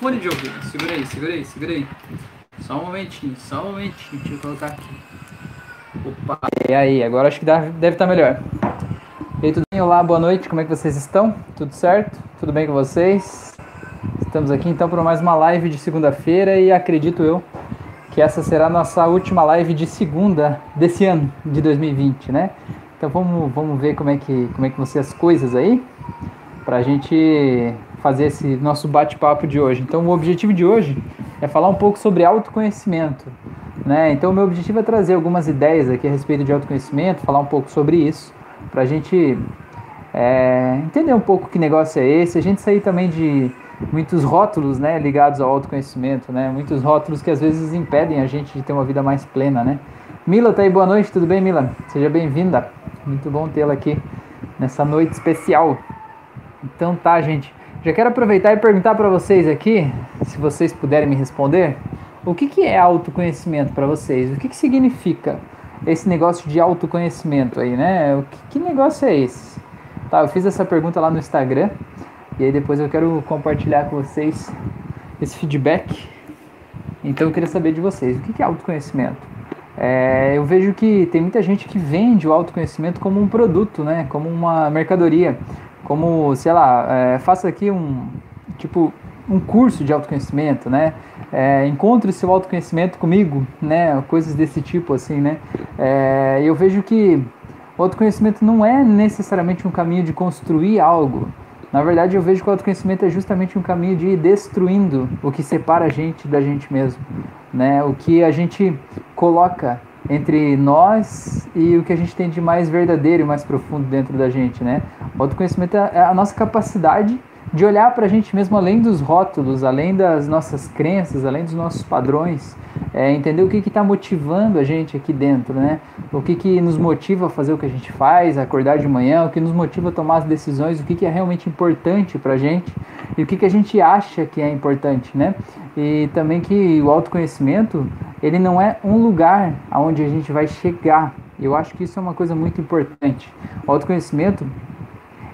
fone de ouvido. Segura aí, segura aí, segura aí. Só um momentinho, só um momentinho. Deixa eu colocar aqui. Opa. E aí, agora acho que deve estar tá melhor. E aí, tudo bem? Olá, boa noite. Como é que vocês estão? Tudo certo? Tudo bem com vocês? Estamos aqui então para mais uma live de segunda-feira e acredito eu que essa será a nossa última live de segunda desse ano de 2020, né? Então vamos, vamos ver como é que como é que vão ser as coisas aí para a gente fazer esse nosso bate-papo de hoje. Então o objetivo de hoje é falar um pouco sobre autoconhecimento, né? Então o meu objetivo é trazer algumas ideias aqui a respeito de autoconhecimento, falar um pouco sobre isso, para a gente é, entender um pouco que negócio é esse, a gente sair também de muitos rótulos, né, ligados ao autoconhecimento, né, muitos rótulos que às vezes impedem a gente de ter uma vida mais plena, né. Mila, tá aí, boa noite, tudo bem, Mila? Seja bem-vinda, muito bom tê-la aqui nessa noite especial. Então tá, gente, já quero aproveitar e perguntar para vocês aqui, se vocês puderem me responder, o que, que é autoconhecimento para vocês? O que, que significa esse negócio de autoconhecimento aí, né? O que, que negócio é esse? Tá, eu fiz essa pergunta lá no Instagram e aí depois eu quero compartilhar com vocês esse feedback. Então eu queria saber de vocês, o que é autoconhecimento? É, eu vejo que tem muita gente que vende o autoconhecimento como um produto, né? Como uma mercadoria, como, sei lá, é, faça aqui um tipo um curso de autoconhecimento, né? É, encontre seu autoconhecimento comigo, né? Coisas desse tipo, assim, né? É, eu vejo que o autoconhecimento não é necessariamente um caminho de construir algo, na verdade, eu vejo que o autoconhecimento é justamente um caminho de ir destruindo o que separa a gente da gente mesmo, né? O que a gente coloca entre nós e o que a gente tem de mais verdadeiro e mais profundo dentro da gente, né? O autoconhecimento é a nossa capacidade de olhar para a gente mesmo além dos rótulos, além das nossas crenças, além dos nossos padrões, é, entender o que está motivando a gente aqui dentro, né? O que, que nos motiva a fazer o que a gente faz, acordar de manhã, o que nos motiva a tomar as decisões, o que, que é realmente importante para a gente e o que, que a gente acha que é importante, né? E também que o autoconhecimento, ele não é um lugar aonde a gente vai chegar. Eu acho que isso é uma coisa muito importante. O autoconhecimento,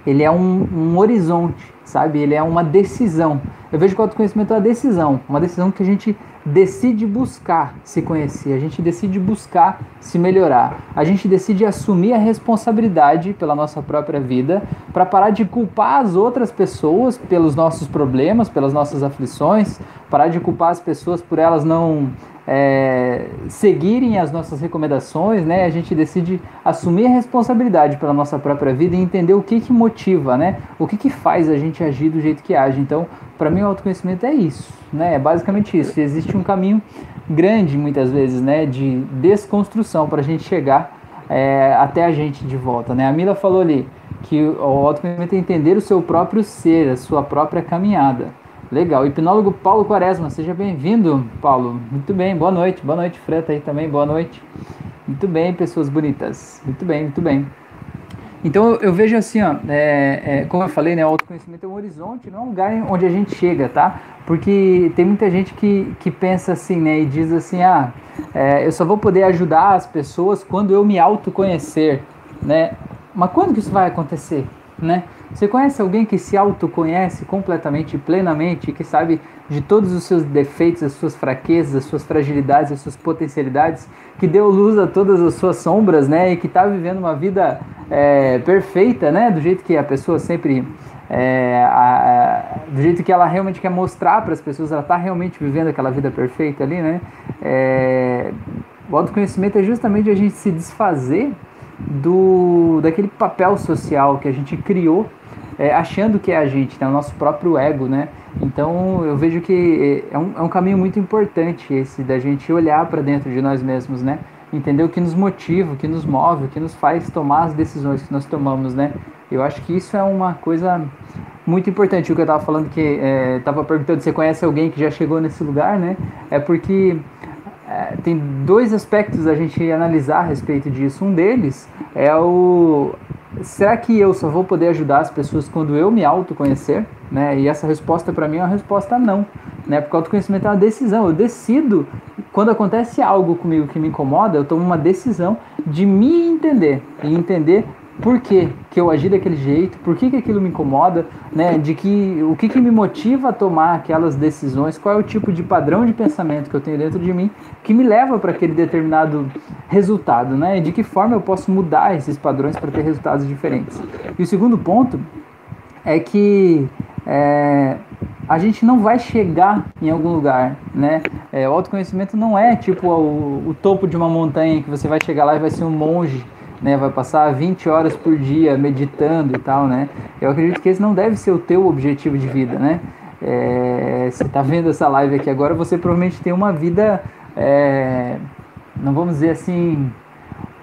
ele é um, um horizonte, sabe? Ele é uma decisão. Eu vejo que o autoconhecimento é uma decisão, uma decisão que a gente decide buscar se conhecer, a gente decide buscar se melhorar, a gente decide assumir a responsabilidade pela nossa própria vida, para parar de culpar as outras pessoas pelos nossos problemas, pelas nossas aflições, parar de culpar as pessoas por elas não é, seguirem as nossas recomendações, né? A gente decide assumir a responsabilidade pela nossa própria vida e entender o que que motiva, né? O que que faz a gente agir do jeito que age. Então, para mim, o autoconhecimento é isso, né? É basicamente isso. Existe um caminho grande, muitas vezes, né? De desconstrução para a gente chegar é, até a gente de volta, né? A Mila falou ali que o autoconhecimento é entender o seu próprio ser, a sua própria caminhada. Legal. Hipnólogo Paulo Quaresma, seja bem-vindo, Paulo. Muito bem, boa noite. Boa noite, Freta aí também, boa noite. Muito bem, pessoas bonitas. Muito bem, muito bem. Então eu vejo assim, ó, é, é, como eu falei, né, o autoconhecimento é um horizonte, não é um lugar onde a gente chega, tá? Porque tem muita gente que, que pensa assim, né, e diz assim, ah, é, eu só vou poder ajudar as pessoas quando eu me autoconhecer, né? Mas quando que isso vai acontecer, né? Você conhece alguém que se autoconhece completamente, plenamente, que sabe de todos os seus defeitos, as suas fraquezas, as suas fragilidades, as suas potencialidades, que deu luz a todas as suas sombras, né? E que está vivendo uma vida é, perfeita, né? Do jeito que a pessoa sempre é, a, a, do jeito que ela realmente quer mostrar para as pessoas, ela está realmente vivendo aquela vida perfeita ali, né? É, o autoconhecimento é justamente a gente se desfazer do daquele papel social que a gente criou é, achando que é a gente, né? o nosso próprio ego, né? Então eu vejo que é um, é um caminho muito importante esse da gente olhar para dentro de nós mesmos, né? Entender o que nos motiva, o que nos move, o que nos faz tomar as decisões que nós tomamos, né? Eu acho que isso é uma coisa muito importante. O que eu estava falando que estava é, perguntando se você conhece alguém que já chegou nesse lugar, né? É porque é, tem dois aspectos a gente analisar a respeito disso. Um deles é o será que eu só vou poder ajudar as pessoas quando eu me autoconhecer? Né? E essa resposta para mim é uma resposta não, né? Porque autoconhecimento é uma decisão. Eu decido quando acontece algo comigo que me incomoda, eu tomo uma decisão de me entender e entender por que, que eu agi daquele jeito, por que, que aquilo me incomoda, né? De que o que, que me motiva a tomar aquelas decisões, qual é o tipo de padrão de pensamento que eu tenho dentro de mim que me leva para aquele determinado resultado, né? E de que forma eu posso mudar esses padrões para ter resultados diferentes. E o segundo ponto é que é, a gente não vai chegar em algum lugar, né? É, o autoconhecimento não é tipo o, o, topo de uma montanha que você vai chegar lá e vai ser um monge, né? Vai passar 20 horas por dia meditando e tal, né? Eu acredito que esse não deve ser o teu objetivo de vida, né? É, você está vendo essa live aqui agora, você provavelmente tem uma vida, é, não vamos dizer assim,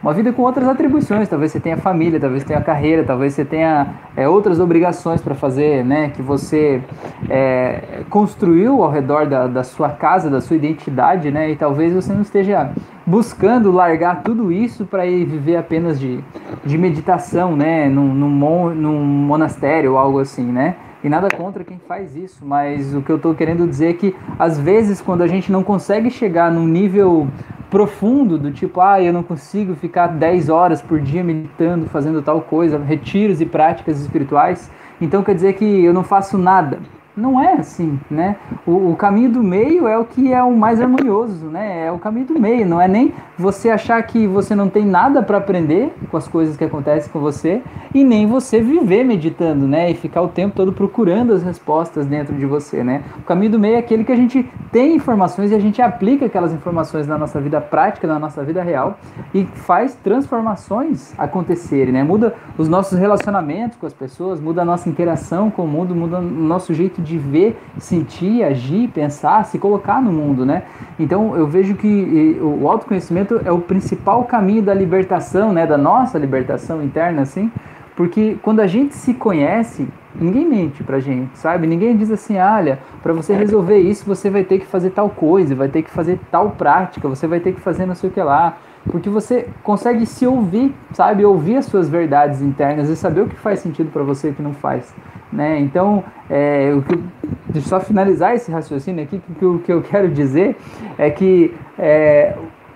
uma vida com outras atribuições. Talvez você tenha família, talvez você tenha carreira, talvez você tenha é, outras obrigações para fazer, né? Que você é, construiu ao redor da, da sua casa, da sua identidade, né? E talvez você não esteja buscando largar tudo isso para ir viver apenas de, de meditação, né? Num, num, num monastério ou algo assim, né? E nada contra quem faz isso, mas o que eu estou querendo dizer é que às vezes quando a gente não consegue chegar num nível profundo do tipo, ah, eu não consigo ficar 10 horas por dia meditando, fazendo tal coisa, retiros e práticas espirituais, então quer dizer que eu não faço nada. Não é assim, né? O, o, caminho do meio é o que é o mais harmonioso, né? É o caminho do meio, não é nem você achar que você não tem nada para aprender com as coisas que acontecem com você e nem você viver meditando, né? E ficar o tempo todo procurando as respostas dentro de você, né? O caminho do meio é aquele que a gente tem informações e a gente aplica aquelas informações na nossa vida prática, na nossa vida real e faz transformações acontecerem, né? Muda os nossos relacionamentos com as pessoas, muda a nossa interação com o mundo, muda o nosso jeito de ver, sentir, agir, pensar, se colocar no mundo, né? Então eu vejo que o autoconhecimento é o principal caminho da libertação, né? Da nossa libertação interna, assim, porque quando a gente se conhece, ninguém mente pra gente, sabe? Ninguém diz assim, olha, para você resolver isso, você vai ter que fazer tal coisa, vai ter que fazer tal prática, você vai ter que fazer não sei o que lá porque você consegue se ouvir, sabe, ouvir as suas verdades internas e saber o que faz sentido para você e o que não faz, né? Então, é, o que, deixa eu só finalizar esse raciocínio aqui, que o que eu quero dizer é que é,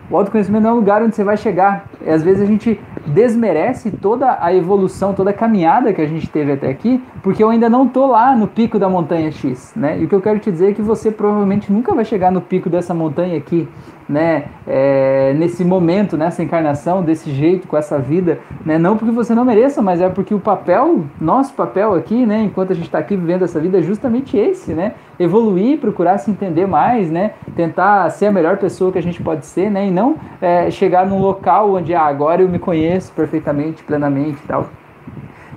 o autoconhecimento não é um lugar onde você vai chegar. E, às vezes a gente desmerece toda a evolução, toda a caminhada que a gente teve até aqui, porque eu ainda não estou lá no pico da montanha X, né? E o que eu quero te dizer é que você provavelmente nunca vai chegar no pico dessa montanha aqui, né? É, nesse momento, nessa encarnação, desse jeito, com essa vida, né? Não porque você não mereça, mas é porque o papel, nosso papel aqui, né? Enquanto a gente está aqui vivendo essa vida, é justamente esse, né? Evoluir, procurar se entender mais, né? Tentar ser a melhor pessoa que a gente pode ser, né? E não é, chegar num local onde ah, agora eu me conheço perfeitamente, plenamente e tal.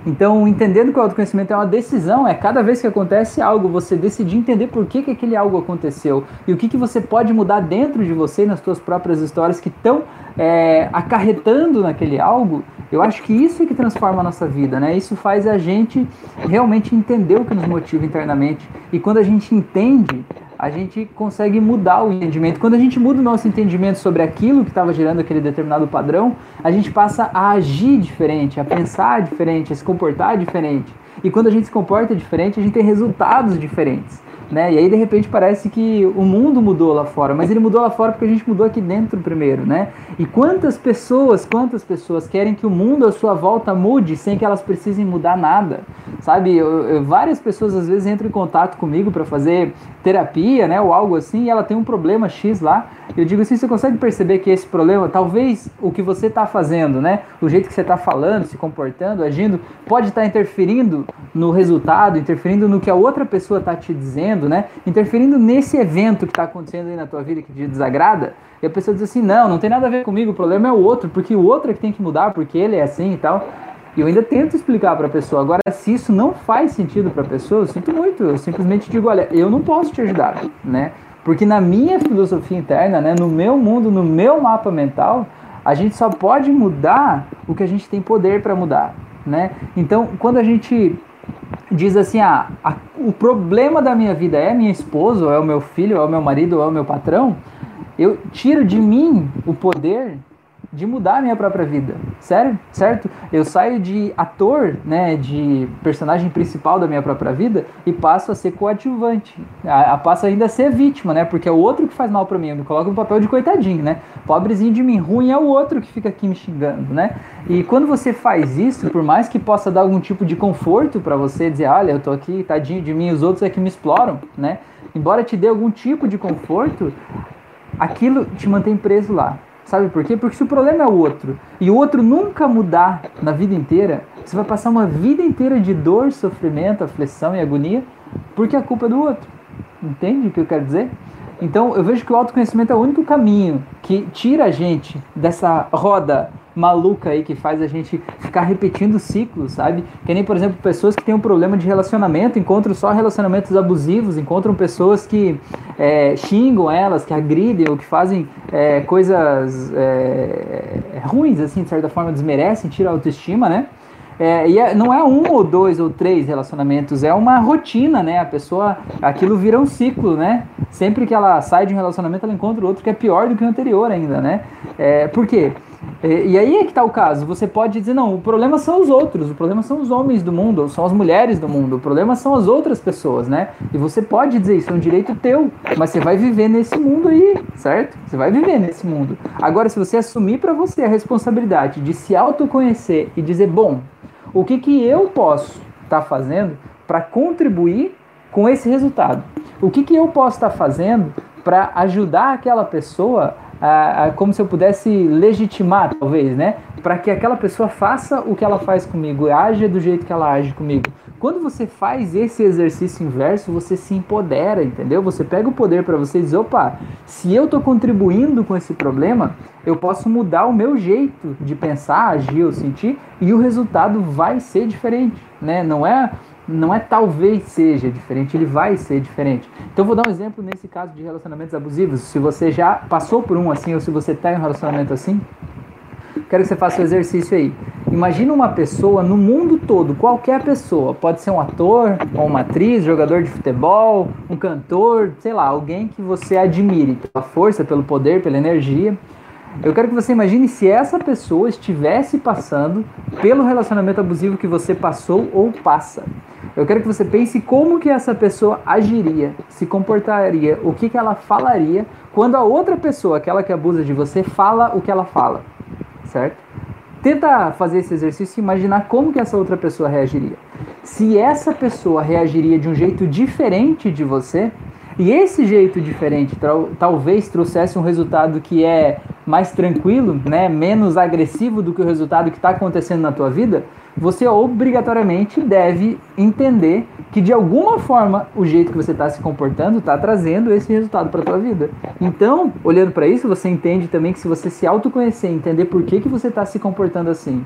Então, entendendo que o autoconhecimento é uma decisão, é cada vez que acontece algo, você decidir entender por que, que aquele algo aconteceu e o que, que você pode mudar dentro de você, nas suas próprias histórias que estão é, acarretando naquele algo, eu acho que isso é que transforma a nossa vida, né? Isso faz a gente realmente entender o que nos motiva internamente. E quando a gente entende, a gente consegue mudar o entendimento. Quando a gente muda o nosso entendimento sobre aquilo que estava gerando aquele determinado padrão, a gente passa a agir diferente, a pensar diferente, a se comportar diferente. E quando a gente se comporta diferente, a gente tem resultados diferentes né? E aí de repente parece que o mundo mudou lá fora, mas ele mudou lá fora porque a gente mudou aqui dentro primeiro, né? E quantas pessoas, quantas pessoas querem que o mundo à sua volta mude sem que elas precisem mudar nada, sabe? Eu, eu, várias pessoas às vezes entram em contato comigo para fazer terapia, né, ou algo assim, e ela tem um problema X lá. Eu digo assim, você consegue perceber que esse problema, talvez o que você está fazendo, né, o jeito que você está falando, se comportando, agindo, pode estar tá interferindo no resultado, interferindo no que a outra pessoa está te dizendo, né, interferindo nesse evento que está acontecendo aí na tua vida que te desagrada. E a pessoa diz assim, não, não tem nada a ver comigo, o problema é o outro, porque o outro é que tem que mudar, porque ele é assim e tal. E eu ainda tento explicar para a pessoa. Agora, se isso não faz sentido para a pessoa, eu sinto muito. Eu simplesmente digo, olha, eu não posso te ajudar, né? Porque na minha filosofia interna, né, no meu mundo, no meu mapa mental, a gente só pode mudar o que a gente tem poder para mudar, né? Então, quando a gente diz assim, ah, a, o problema da minha vida é minha esposa, ou é o meu filho, ou é o meu marido, ou é o meu patrão, eu tiro de mim o poder de mudar a minha própria vida. Sério? Certo? Eu saio de ator, né, de personagem principal da minha própria vida e passo a ser coadjuvante. A, a passo ainda a ser vítima, né? Porque é o outro que faz mal para mim. Eu me coloco no papel de coitadinho, né? Pobrezinho de mim, ruim é o outro que fica aqui me xingando, né? E quando você faz isso, por mais que possa dar algum tipo de conforto para você dizer, olha, eu tô aqui, tadinho de mim, os outros é que me exploram, né? Embora te dê algum tipo de conforto, aquilo te mantém preso lá. Sabe por quê? Porque se o problema é o outro e o outro nunca mudar na vida inteira, você vai passar uma vida inteira de dor, sofrimento, aflição e agonia porque a culpa é do outro. Entende o que eu quero dizer? Então eu vejo que o autoconhecimento é o único caminho que tira a gente dessa roda maluca aí que faz a gente ficar repetindo ciclos, sabe? Que nem, por exemplo, pessoas que têm um problema de relacionamento, encontram só relacionamentos abusivos, encontram pessoas que é, xingam elas, que agridem ou que fazem é, coisas é, ruins, assim, de certa forma, desmerecem, tiram a autoestima, né? É, e é, não é um ou dois ou três relacionamentos, é uma rotina, né? A pessoa, aquilo vira um ciclo, né? Sempre que ela sai de um relacionamento, ela encontra outro que é pior do que o anterior ainda, né? É, por quê? E, e aí é que está o caso. Você pode dizer, não, o problema são os outros, o problema são os homens do mundo, são as mulheres do mundo, o problema são as outras pessoas, né? E você pode dizer isso, é um direito teu, mas você vai viver nesse mundo aí, certo? Você vai viver nesse mundo. Agora, se você assumir para você a responsabilidade de se autoconhecer e dizer, bom, o que, que eu posso estar tá fazendo para contribuir com esse resultado? O que, que eu posso estar tá fazendo para ajudar aquela pessoa como se eu pudesse legitimar, talvez, né? Para que aquela pessoa faça o que ela faz comigo, age do jeito que ela age comigo. Quando você faz esse exercício inverso, você se empodera, entendeu? Você pega o poder para você e diz: opa, se eu estou contribuindo com esse problema, eu posso mudar o meu jeito de pensar, agir ou sentir, e o resultado vai ser diferente, né? Não é não é talvez seja diferente, ele vai ser diferente. Então vou dar um exemplo nesse caso de relacionamentos abusivos. Se você já passou por um assim ou se você tem um relacionamento assim, quero que você faça o um exercício aí. Imagina uma pessoa no mundo todo, qualquer pessoa, pode ser um ator, ou uma atriz, jogador de futebol, um cantor, sei lá, alguém que você admire pela força, pelo poder, pela energia. Eu quero que você imagine se essa pessoa estivesse passando pelo relacionamento abusivo que você passou ou passa. Eu quero que você pense como que essa pessoa agiria, se comportaria, o que, que ela falaria quando a outra pessoa, aquela que abusa de você, fala o que ela fala, certo? Tenta fazer esse exercício e imaginar como que essa outra pessoa reagiria. Se essa pessoa reagiria de um jeito diferente de você, e esse jeito diferente talvez trouxesse um resultado que é mais tranquilo, né, menos agressivo do que o resultado que está acontecendo na tua vida, você obrigatoriamente deve entender que de alguma forma o jeito que você está se comportando está trazendo esse resultado para a tua vida. Então, olhando para isso, você entende também que se você se autoconhecer, entender por que, que você está se comportando assim,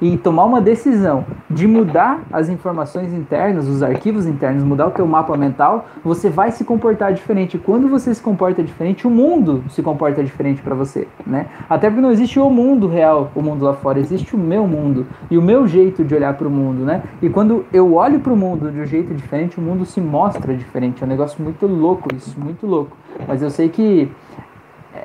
e tomar uma decisão de mudar as informações internas, os arquivos internos, mudar o teu mapa mental, você vai se comportar diferente. Quando você se comporta diferente, o mundo se comporta diferente para você, né? Até porque não existe o mundo real, o mundo lá fora, existe o meu mundo e o meu jeito de olhar para o mundo, né? E quando eu olho para o mundo de um jeito diferente, o mundo se mostra diferente. É um negócio muito louco isso, muito louco. Mas eu sei que é,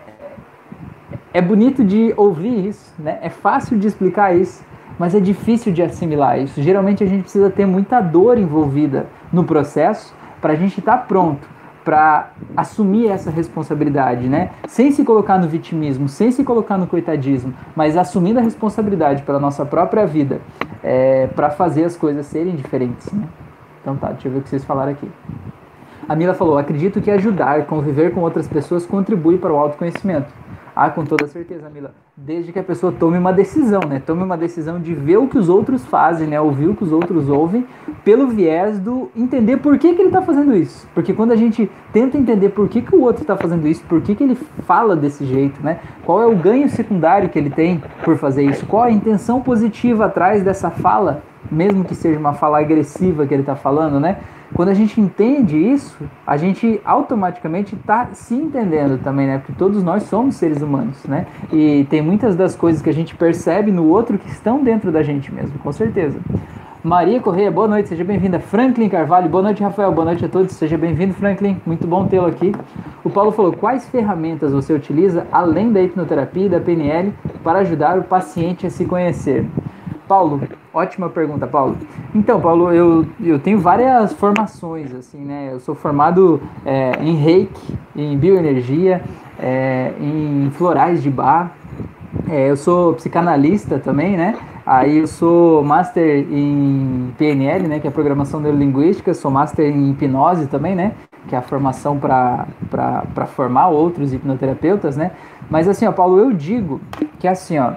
é bonito de ouvir isso, né? É fácil de explicar isso, mas é difícil de assimilar isso. Geralmente a gente precisa ter muita dor envolvida no processo para a gente estar tá pronto para assumir essa responsabilidade, né? Sem se colocar no vitimismo, sem se colocar no coitadismo, mas assumindo a responsabilidade pela nossa própria vida, é, para fazer as coisas serem diferentes. Né? Então tá, deixa eu ver o que vocês falaram aqui. A Mila falou: acredito que ajudar, conviver com outras pessoas contribui para o autoconhecimento. Ah, com toda certeza, Mila. Desde que a pessoa tome uma decisão, né? Tome uma decisão de ver o que os outros fazem, né? Ouvir o que os outros ouvem, pelo viés do entender por que, que ele está fazendo isso. Porque quando a gente tenta entender por que, que o outro está fazendo isso, por que, que ele fala desse jeito, né? Qual é o ganho secundário que ele tem por fazer isso? Qual a intenção positiva atrás dessa fala, mesmo que seja uma fala agressiva que ele está falando, né? Quando a gente entende isso, a gente automaticamente está se entendendo também, né? Porque todos nós somos seres humanos, né? E tem muitas das coisas que a gente percebe no outro que estão dentro da gente mesmo, com certeza. Maria Correia, boa noite, seja bem-vinda. Franklin Carvalho, boa noite, Rafael, boa noite a todos, seja bem-vindo, Franklin, muito bom tê-lo aqui. O Paulo falou: quais ferramentas você utiliza além da hipnoterapia e da PNL para ajudar o paciente a se conhecer? Paulo, ótima pergunta, Paulo. Então, Paulo, eu, eu tenho várias formações, assim, né? Eu sou formado é, em reiki, em bioenergia, é, em florais de bar. É, eu sou psicanalista também, né? Aí eu sou master em PNL, né? Que é programação neurolinguística. Sou master em hipnose também, né? Que é a formação para formar outros hipnoterapeutas, né? Mas assim, ó, Paulo, eu digo que assim, ó.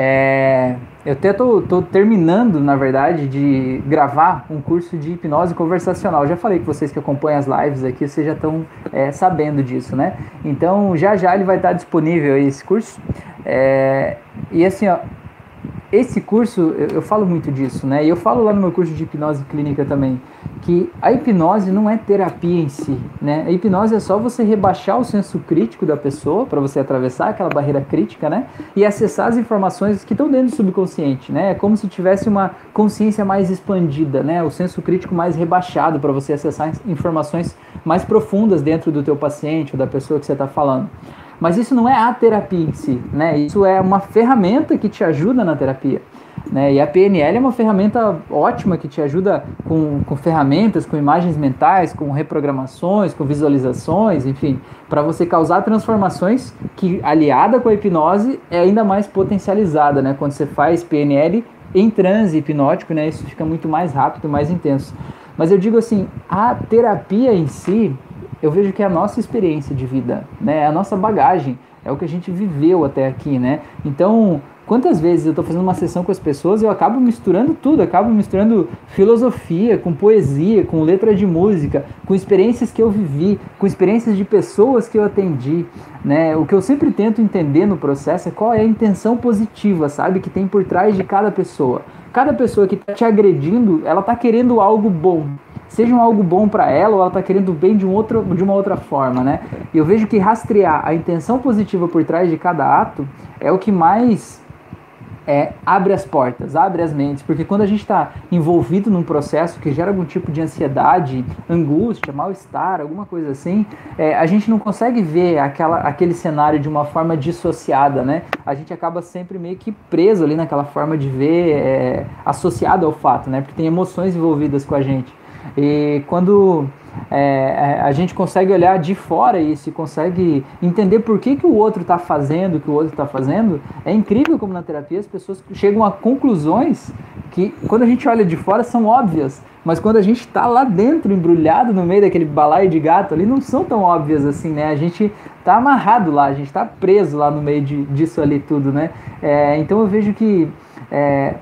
É, eu até tô, tô, terminando, na verdade, de gravar um curso de hipnose conversacional. já falei com vocês que acompanham as lives aqui, vocês já estão é, sabendo disso, né? Então, já já ele vai estar disponível esse curso. É, e assim, ó, esse curso, eu, eu, falo muito disso, né? E eu falo lá no meu curso de hipnose clínica também, que a hipnose não é terapia em si, né? A hipnose é só você rebaixar o senso crítico da pessoa, para você atravessar aquela barreira crítica, né? E acessar as informações que estão dentro do subconsciente, né? É como se tivesse uma consciência mais expandida, né? O senso crítico mais rebaixado para você acessar informações mais profundas dentro do teu paciente ou da pessoa que você está falando. Mas isso não é a terapia em si, né? Isso é uma ferramenta que te ajuda na terapia. Né? E a PNL é uma ferramenta ótima que te ajuda com, com ferramentas, com imagens mentais, com reprogramações, com visualizações, enfim, para você causar transformações que, aliada com a hipnose, é ainda mais potencializada, né? Quando você faz PNL em transe hipnótico, né? Isso fica muito mais rápido, mais intenso. Mas eu digo assim, a terapia em si, eu vejo que é a nossa experiência de vida, né? É a nossa bagagem, é o que a gente viveu até aqui, né? Então, quantas vezes eu estou fazendo uma sessão com as pessoas eu acabo misturando tudo, acabo misturando filosofia com poesia, com letra de música, com experiências que eu vivi, com experiências de pessoas que eu atendi, né? O que eu sempre tento entender no processo é qual é a intenção positiva, sabe, que tem por trás de cada pessoa. Cada pessoa que está te agredindo, ela está querendo algo bom, seja algo bom para ela ou ela está querendo bem de, um outro, de uma outra forma, né? E eu vejo que rastrear a intenção positiva por trás de cada ato é o que mais é, abre as portas, abre as mentes, porque quando a gente está envolvido num processo que gera algum tipo de ansiedade, angústia, mal-estar, alguma coisa assim, é, a gente não consegue ver aquela, aquele cenário de uma forma dissociada, né? A gente acaba sempre meio que preso ali naquela forma de ver, é, associado ao fato, né? Porque tem emoções envolvidas com a gente. E quando é, é, a gente consegue olhar de fora isso e consegue entender por que, que o outro está fazendo o que o outro está fazendo, é incrível como na terapia as pessoas chegam a conclusões que, quando a gente olha de fora, são óbvias, mas quando a gente está lá dentro, embrulhado no meio daquele balaio de gato ali, não são tão óbvias assim, né? A gente está amarrado lá, a gente está preso lá no meio de, disso ali tudo, né? É, então eu vejo que é,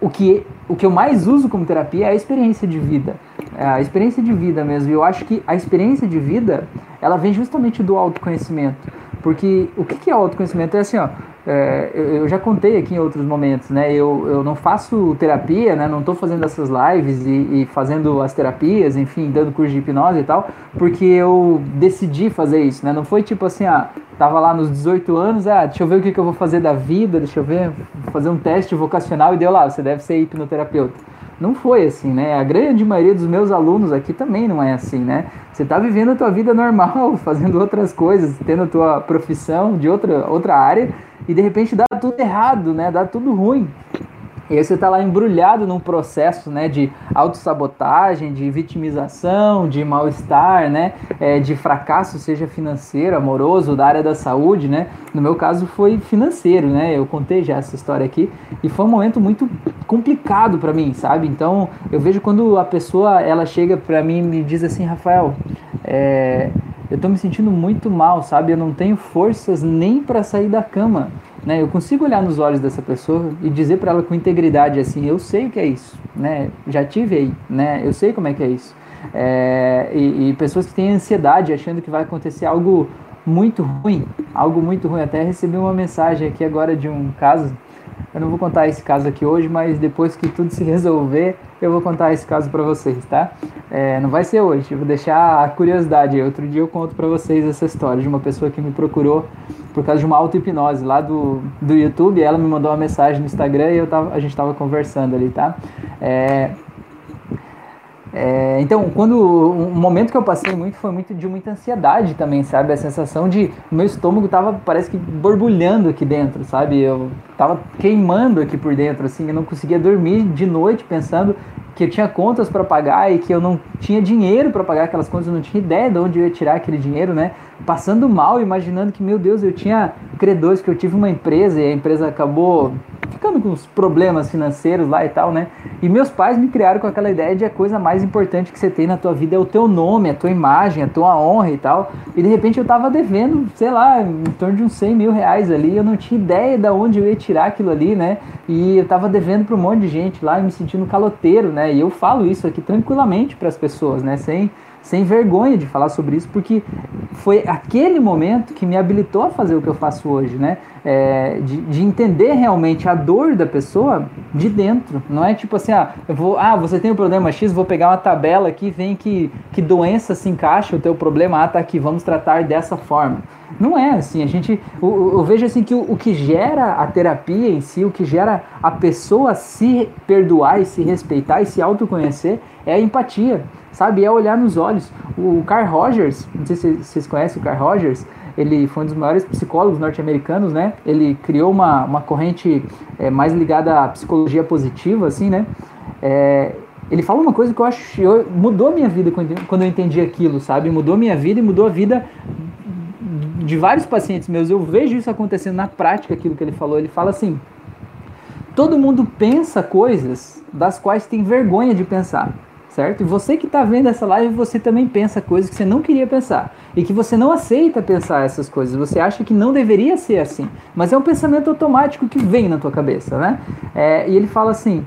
o que o que eu mais uso como terapia é a experiência de vida. É a experiência de vida mesmo. E eu acho que a experiência de vida, ela vem justamente do autoconhecimento. Porque o que é autoconhecimento? É assim, ó, é, eu, já contei aqui em outros momentos, né? Eu, eu não faço terapia, né? Não estou fazendo essas lives e, e, fazendo as terapias, enfim, dando curso de hipnose e tal, porque eu decidi fazer isso, né? Não foi tipo assim, ah, tava lá nos 18 anos, ah, deixa eu ver o que, que eu vou fazer da vida, deixa eu ver, fazer um teste vocacional e deu lá, você deve ser hipnoterapeuta. Não foi assim, né? A grande maioria dos meus alunos aqui também não é assim, né? Você está vivendo a tua vida normal, fazendo outras coisas, tendo a tua profissão de outra, outra área e de repente dá tudo errado, né? Dá tudo ruim. E aí você está lá embrulhado num processo né, de autossabotagem, de vitimização, de mal-estar, né, é, de fracasso, seja financeiro, amoroso, da área da saúde, né? No meu caso foi financeiro, né? Eu contei já essa história aqui e foi um momento muito complicado para mim, sabe? Então eu vejo quando a pessoa ela chega para mim e me diz assim, Rafael, é, eu estou me sentindo muito mal, sabe? Eu não tenho forças nem para sair da cama. Né? Eu consigo olhar nos olhos dessa pessoa e dizer para ela com integridade assim, eu sei o que é isso, né? Já tive aí, né? Eu sei como é que é isso. É, e, e, pessoas que têm ansiedade, achando que vai acontecer algo muito ruim, algo muito ruim. Até recebi uma mensagem aqui agora de um caso. Eu não vou contar esse caso aqui hoje, mas depois que tudo se resolver, eu vou contar esse caso para vocês, tá? É, não vai ser hoje, vou deixar a curiosidade. Outro dia eu conto para vocês essa história de uma pessoa que me procurou por causa de uma auto-hipnose lá do, do YouTube. Ela me mandou uma mensagem no Instagram e eu tava, a gente estava conversando ali, tá? É, É, então, quando o momento que eu passei muito foi muito de muita ansiedade também, sabe? A sensação de meu estômago tava parece que borbulhando aqui dentro, sabe? Eu tava queimando aqui por dentro, assim, eu não conseguia dormir de noite pensando que eu tinha contas para pagar e que eu não tinha dinheiro para pagar aquelas contas, eu não tinha ideia de onde eu ia tirar aquele dinheiro, né? Passando mal, imaginando que, meu Deus, eu tinha credores, que eu tive uma empresa e a empresa acabou ficando com os problemas financeiros lá e tal, né? E meus pais me criaram com aquela ideia de a coisa mais importante que você tem na tua vida é o teu nome, a tua imagem, a tua honra e tal. E de repente eu tava devendo, sei lá, em torno de uns 100 mil reais ali, eu não tinha ideia de onde eu ia tirar aquilo ali, né? E eu tava devendo para um monte de gente lá e me sentindo caloteiro, né? E eu falo isso aqui tranquilamente para as pessoas, né? Sem sem vergonha de falar sobre isso, porque foi aquele momento que me habilitou a fazer o que eu faço hoje, né? É, de, de, entender realmente a dor da pessoa de dentro. Não é tipo assim, ah, eu vou, ah, você tem um problema X, vou pegar uma tabela aqui, vem que, que doença se encaixa o teu problema, ah, tá aqui, vamos tratar dessa forma. Não é assim, a gente, eu, eu vejo assim que o, o que gera a terapia em si, o que gera a pessoa se perdoar e se respeitar e se autoconhecer é a empatia sabe? É olhar nos olhos. O Carl Rogers, não sei se vocês conhecem o Carl Rogers, ele foi um dos maiores psicólogos norte-americanos, né? Ele criou uma, uma corrente é, mais ligada à psicologia positiva, assim, né? É, ele fala uma coisa que eu acho eu, mudou minha vida quando eu entendi aquilo, sabe? Mudou minha vida e mudou a vida de vários pacientes meus. Eu vejo isso acontecendo na prática, aquilo que ele falou. Ele fala assim: todo mundo pensa coisas das quais tem vergonha de pensar certo? E você que está vendo essa live, você também pensa coisas que você não queria pensar e que você não aceita pensar essas coisas. Você acha que não deveria ser assim, mas é um pensamento automático que vem na tua cabeça, né? É, e ele fala assim: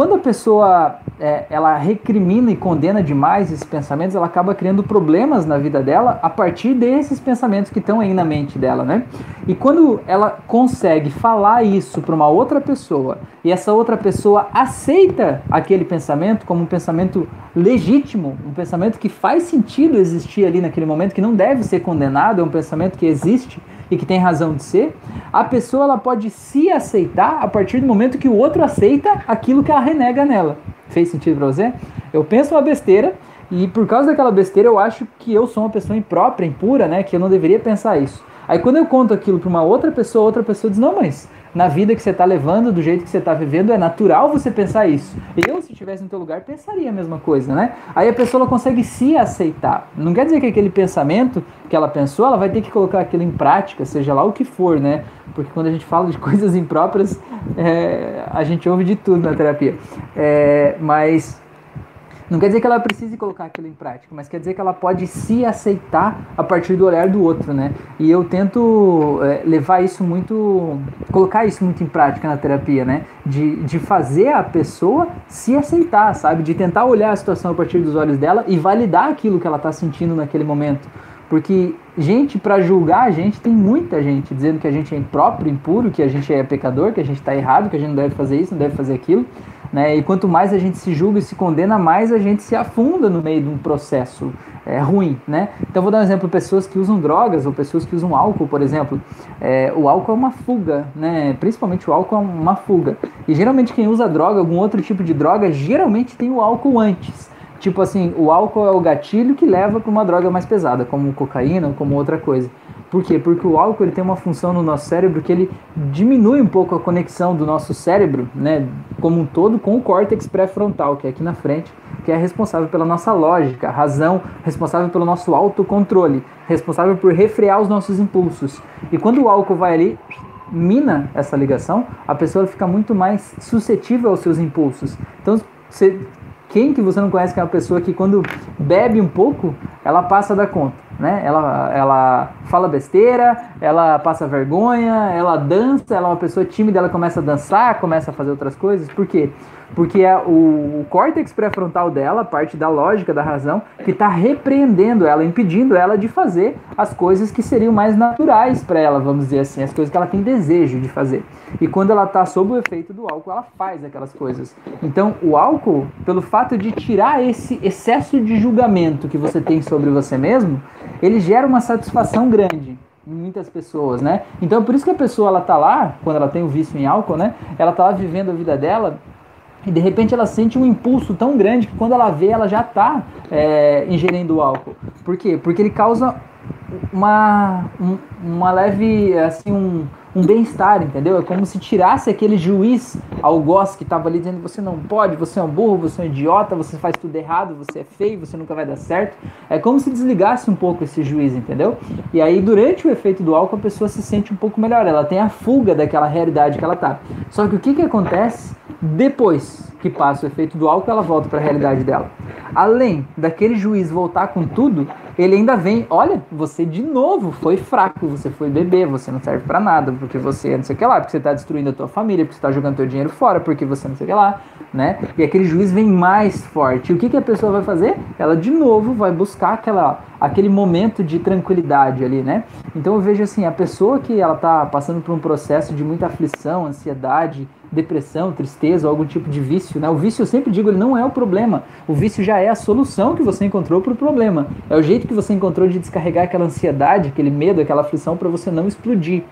quando a pessoa é, ela recrimina e condena demais esses pensamentos, ela acaba criando problemas na vida dela a partir desses pensamentos que estão aí na mente dela, né? E quando ela consegue falar isso para uma outra pessoa e essa outra pessoa aceita aquele pensamento como um pensamento legítimo, um pensamento que faz sentido existir ali naquele momento, que não deve ser condenado, é um pensamento que existe e que tem razão de ser, a pessoa ela pode se aceitar a partir do momento que o outro aceita aquilo que ela renega nela. Fez sentido para você? Eu penso uma besteira e por causa daquela besteira eu acho que eu sou uma pessoa imprópria, impura, né? Que eu não deveria pensar isso. Aí quando eu conto aquilo para uma outra pessoa, outra pessoa diz: "Não, mas na vida que você está levando, do jeito que você está vivendo, é natural você pensar isso. Eu, se estivesse no teu lugar, pensaria a mesma coisa, né? Aí a pessoa consegue se aceitar. Não quer dizer que aquele pensamento que ela pensou, ela vai ter que colocar aquilo em prática, seja lá o que for, né? Porque quando a gente fala de coisas impróprias, é, a gente ouve de tudo na terapia. É, mas não quer dizer que ela precise colocar aquilo em prática, mas quer dizer que ela pode se aceitar a partir do olhar do outro, né? E eu tento é, levar isso muito, colocar isso muito em prática na terapia, né? De, de fazer a pessoa se aceitar, sabe? De tentar olhar a situação a partir dos olhos dela e validar aquilo que ela está sentindo naquele momento. Porque gente para julgar a gente tem muita gente dizendo que a gente é impróprio, impuro, que a gente é pecador, que a gente está errado, que a gente não deve fazer isso, não deve fazer aquilo. Né? E quanto mais a gente se julga e se condena, mais a gente se afunda no meio de um processo é, ruim. Né? Então, vou dar um exemplo: pessoas que usam drogas ou pessoas que usam álcool, por exemplo. É, o álcool é uma fuga, né? principalmente o álcool é uma fuga. E geralmente, quem usa droga, algum outro tipo de droga, geralmente tem o álcool antes. Tipo assim, o álcool é o gatilho que leva para uma droga mais pesada, como cocaína ou como outra coisa. Por quê? Porque o álcool ele tem uma função no nosso cérebro que ele diminui um pouco a conexão do nosso cérebro, né, como um todo, com o córtex pré-frontal, que é aqui na frente, que é responsável pela nossa lógica, razão, responsável pelo nosso autocontrole, responsável por refrear os nossos impulsos. E quando o álcool vai ali, mina essa ligação, a pessoa fica muito mais suscetível aos seus impulsos. Então, você, quem que você não conhece que é uma pessoa que quando bebe um pouco, ela passa da conta? Né? Ela, ela fala besteira, ela passa vergonha, ela dança, ela é uma pessoa tímida, ela começa a dançar, começa a fazer outras coisas. Por quê? Porque é o, o córtex pré-frontal dela, parte da lógica, da razão, que está repreendendo ela, impedindo ela de fazer as coisas que seriam mais naturais para ela, vamos dizer assim, as coisas que ela tem desejo de fazer. E quando ela está sob o efeito do álcool, ela faz aquelas coisas. Então, o álcool, pelo fato de tirar esse excesso de julgamento que você tem sobre você mesmo, ele gera uma satisfação grande em muitas pessoas, né? Então, por isso que a pessoa ela tá lá, quando ela tem o vício em álcool, né? Ela tá lá vivendo a vida dela e de repente ela sente um impulso tão grande que quando ela vê, ela já está é, ingerindo álcool. Por quê? Porque ele causa uma, um, uma leve, assim, um, um bem-estar, entendeu? É como se tirasse aquele juiz algoz que estava ali dizendo você não pode, você é um burro, você é um idiota, você faz tudo errado, você é feio, você nunca vai dar certo. É como se desligasse um pouco esse juiz, entendeu? E aí, durante o efeito do álcool, a pessoa se sente um pouco melhor, ela tem a fuga daquela realidade que ela tá. Só que o que, que acontece depois que passa o efeito do álcool, ela volta para a realidade dela. Além daquele juiz voltar com tudo, ele ainda vem, olha, você de novo foi fraco, você foi beber, você não serve para nada, porque você não sei o que lá, porque você está destruindo a tua família, porque você está jogando teu dinheiro fora, porque você não sei o que lá, né? E aquele juiz vem mais forte. E o que, que a pessoa vai fazer? Ela de novo vai buscar aquela, aquele momento de tranquilidade ali, né? Então eu vejo assim, a pessoa que ela está passando por um processo de muita aflição, ansiedade, depressão, tristeza ou algum tipo de vício, né? O vício, eu sempre digo, ele não é o problema. O vício já é a solução que você encontrou para o problema. É o jeito que você encontrou de descarregar aquela ansiedade, aquele medo, aquela aflição para você não explodir,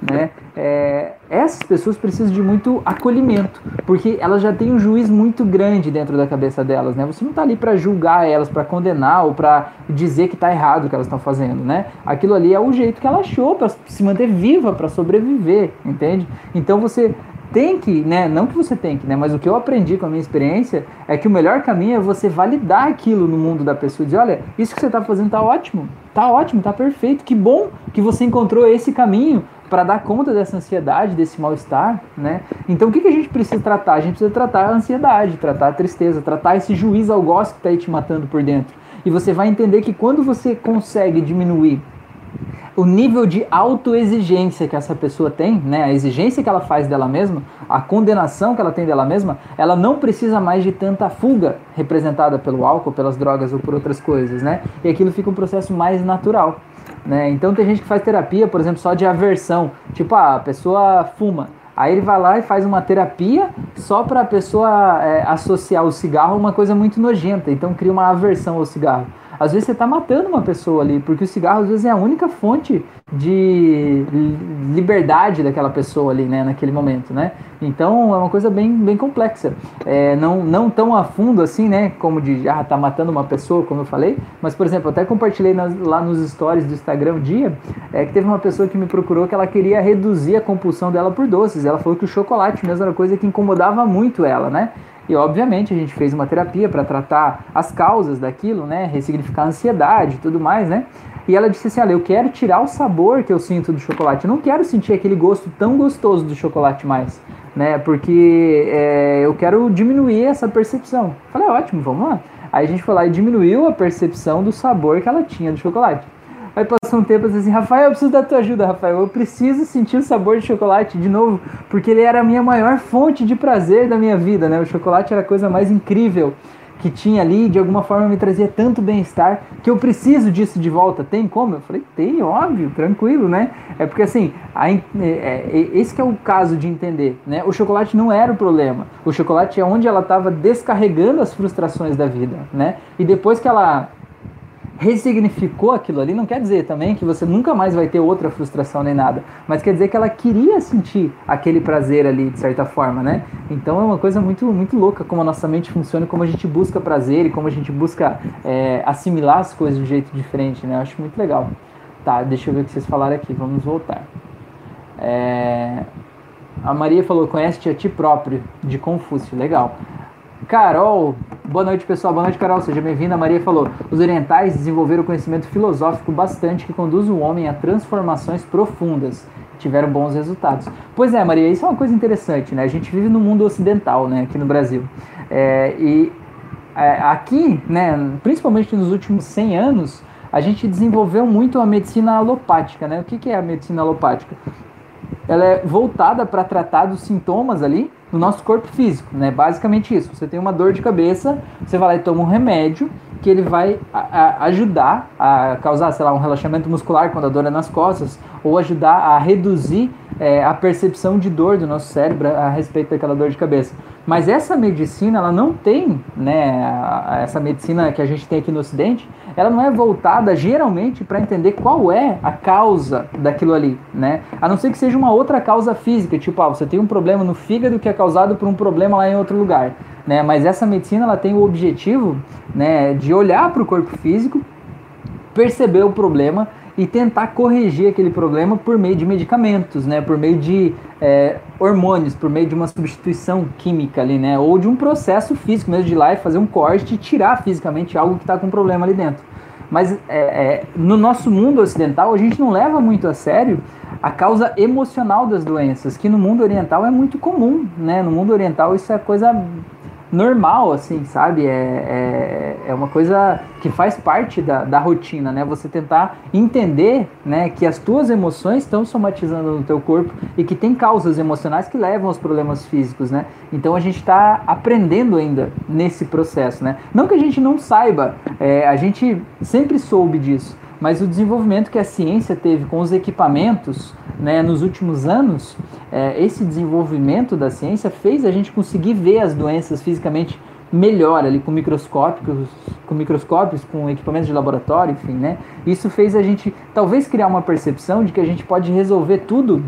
né? É, essas pessoas precisam de muito acolhimento, porque elas já têm um juiz muito grande dentro da cabeça delas, né? Você não está ali para julgar elas, para condenar ou para dizer que está errado o que elas estão fazendo, né? Aquilo ali é o jeito que ela achou para se manter viva, para sobreviver, entende? Então você tem que, né? Não que você tem que, né? Mas o que eu aprendi com a minha experiência é que o melhor caminho é você validar aquilo no mundo da pessoa dizer, olha, isso que você está fazendo tá ótimo, tá ótimo, tá perfeito, que bom que você encontrou esse caminho para dar conta dessa ansiedade, desse mal-estar, né? Então o que, que a gente precisa tratar? A gente precisa tratar a ansiedade, tratar a tristeza, tratar esse juiz algoz que está aí te matando por dentro. E você vai entender que quando você consegue diminuir o nível de autoexigência que essa pessoa tem, né, a exigência que ela faz dela mesma, a condenação que ela tem dela mesma, ela não precisa mais de tanta fuga representada pelo álcool, pelas drogas ou por outras coisas, né? E aquilo fica um processo mais natural, né? Então tem gente que faz terapia, por exemplo, só de aversão, tipo, ah, a pessoa fuma, Aí ele vai lá e faz uma terapia só para a pessoa é, associar o cigarro a uma coisa muito nojenta. Então cria uma aversão ao cigarro. Às vezes você está matando uma pessoa ali, porque o cigarro às vezes é a única fonte de liberdade daquela pessoa ali, né, naquele momento, né? Então é uma coisa bem, bem complexa. É, não, não tão a fundo assim, né, como de, ah, tá matando uma pessoa, como eu falei, mas, por exemplo, até compartilhei nas, lá nos stories do Instagram um dia, é, que teve uma pessoa que me procurou que ela queria reduzir a compulsão dela por doces. Ela falou que o chocolate mesmo era coisa que incomodava muito ela, né? E obviamente a gente fez uma terapia para tratar as causas daquilo, né? Ressignificar a ansiedade e tudo mais, né? E ela disse assim: Olha, eu quero tirar o sabor que eu sinto do chocolate. Eu não quero sentir aquele gosto tão gostoso do chocolate mais, né? Porque é, eu quero diminuir essa percepção. Falei: Ótimo, vamos lá. Aí a gente foi lá e diminuiu a percepção do sabor que ela tinha do chocolate. Aí passou um tempo assim, Rafael, eu preciso da tua ajuda, Rafael. Eu preciso sentir o sabor de chocolate de novo, porque ele era a minha maior fonte de prazer da minha vida, né? O chocolate era a coisa mais incrível que tinha ali, de alguma forma me trazia tanto bem-estar que eu preciso disso de volta. Tem como? Eu falei, tem, óbvio, tranquilo, né? É porque assim, a, é, é, esse é o caso de entender, né? O chocolate não era o problema. O chocolate é onde ela estava descarregando as frustrações da vida, né? E depois que ela ressignificou aquilo ali, não quer dizer também que você nunca mais vai ter outra frustração nem nada, mas quer dizer que ela queria sentir aquele prazer ali, de certa forma, né? Então é uma coisa muito, muito louca como a nossa mente funciona, como a gente busca prazer e como a gente busca é, assimilar as coisas de um jeito diferente, né? Eu acho muito legal. Tá, deixa eu ver o que vocês falaram aqui, vamos voltar. É... A Maria falou, conhece a ti próprio, de Confúcio, legal. Carol, boa noite pessoal, boa noite Carol, seja bem-vinda. Maria falou: os orientais desenvolveram conhecimento filosófico bastante que conduz o homem a transformações profundas. Tiveram bons resultados. Pois é, Maria, isso é uma coisa interessante, né? A gente vive no mundo ocidental, né, aqui no Brasil. É, e é, aqui, né, principalmente nos últimos 100 anos, a gente desenvolveu muito a medicina alopática, né? O que, que é a medicina alopática? Ela é voltada para tratar dos sintomas ali no nosso corpo físico, né? Basicamente isso. Você tem uma dor de cabeça, você vai lá e toma um remédio que ele vai a, a ajudar a causar, sei lá, um relaxamento muscular quando a dor é nas costas, ou ajudar a reduzir é, a percepção de dor do nosso cérebro a respeito daquela dor de cabeça. Mas essa medicina, ela não tem, né, essa medicina que a gente tem aqui no Ocidente, ela não é voltada geralmente para entender qual é a causa daquilo ali, né? A não ser que seja uma outra causa física, tipo, ah, você tem um problema no fígado que é causado por um problema lá em outro lugar, né? Mas essa medicina, ela tem o objetivo, né, de olhar para o corpo físico, perceber o problema e tentar corrigir aquele problema por meio de medicamentos, né? Por meio de é, hormônios, por meio de uma substituição química ali, né? Ou de um processo físico mesmo de lá e fazer um corte e tirar fisicamente algo que está com problema ali dentro. Mas é, é, no nosso mundo ocidental a gente não leva muito a sério a causa emocional das doenças, que no mundo oriental é muito comum, né? No mundo oriental isso é coisa normal, assim, sabe? É, é, é, uma coisa que faz parte da, da rotina, né? Você tentar entender, né, que as tuas emoções estão somatizando no teu corpo e que tem causas emocionais que levam aos problemas físicos, né? Então a gente está aprendendo ainda nesse processo, né? Não que a gente não saiba, é, a gente sempre soube disso, mas o desenvolvimento que a ciência teve com os equipamentos né, nos últimos anos, é, esse desenvolvimento da ciência fez a gente conseguir ver as doenças fisicamente melhor ali com microscópicos, com microscópios, com equipamentos de laboratório, enfim, né? Isso fez a gente talvez criar uma percepção de que a gente pode resolver tudo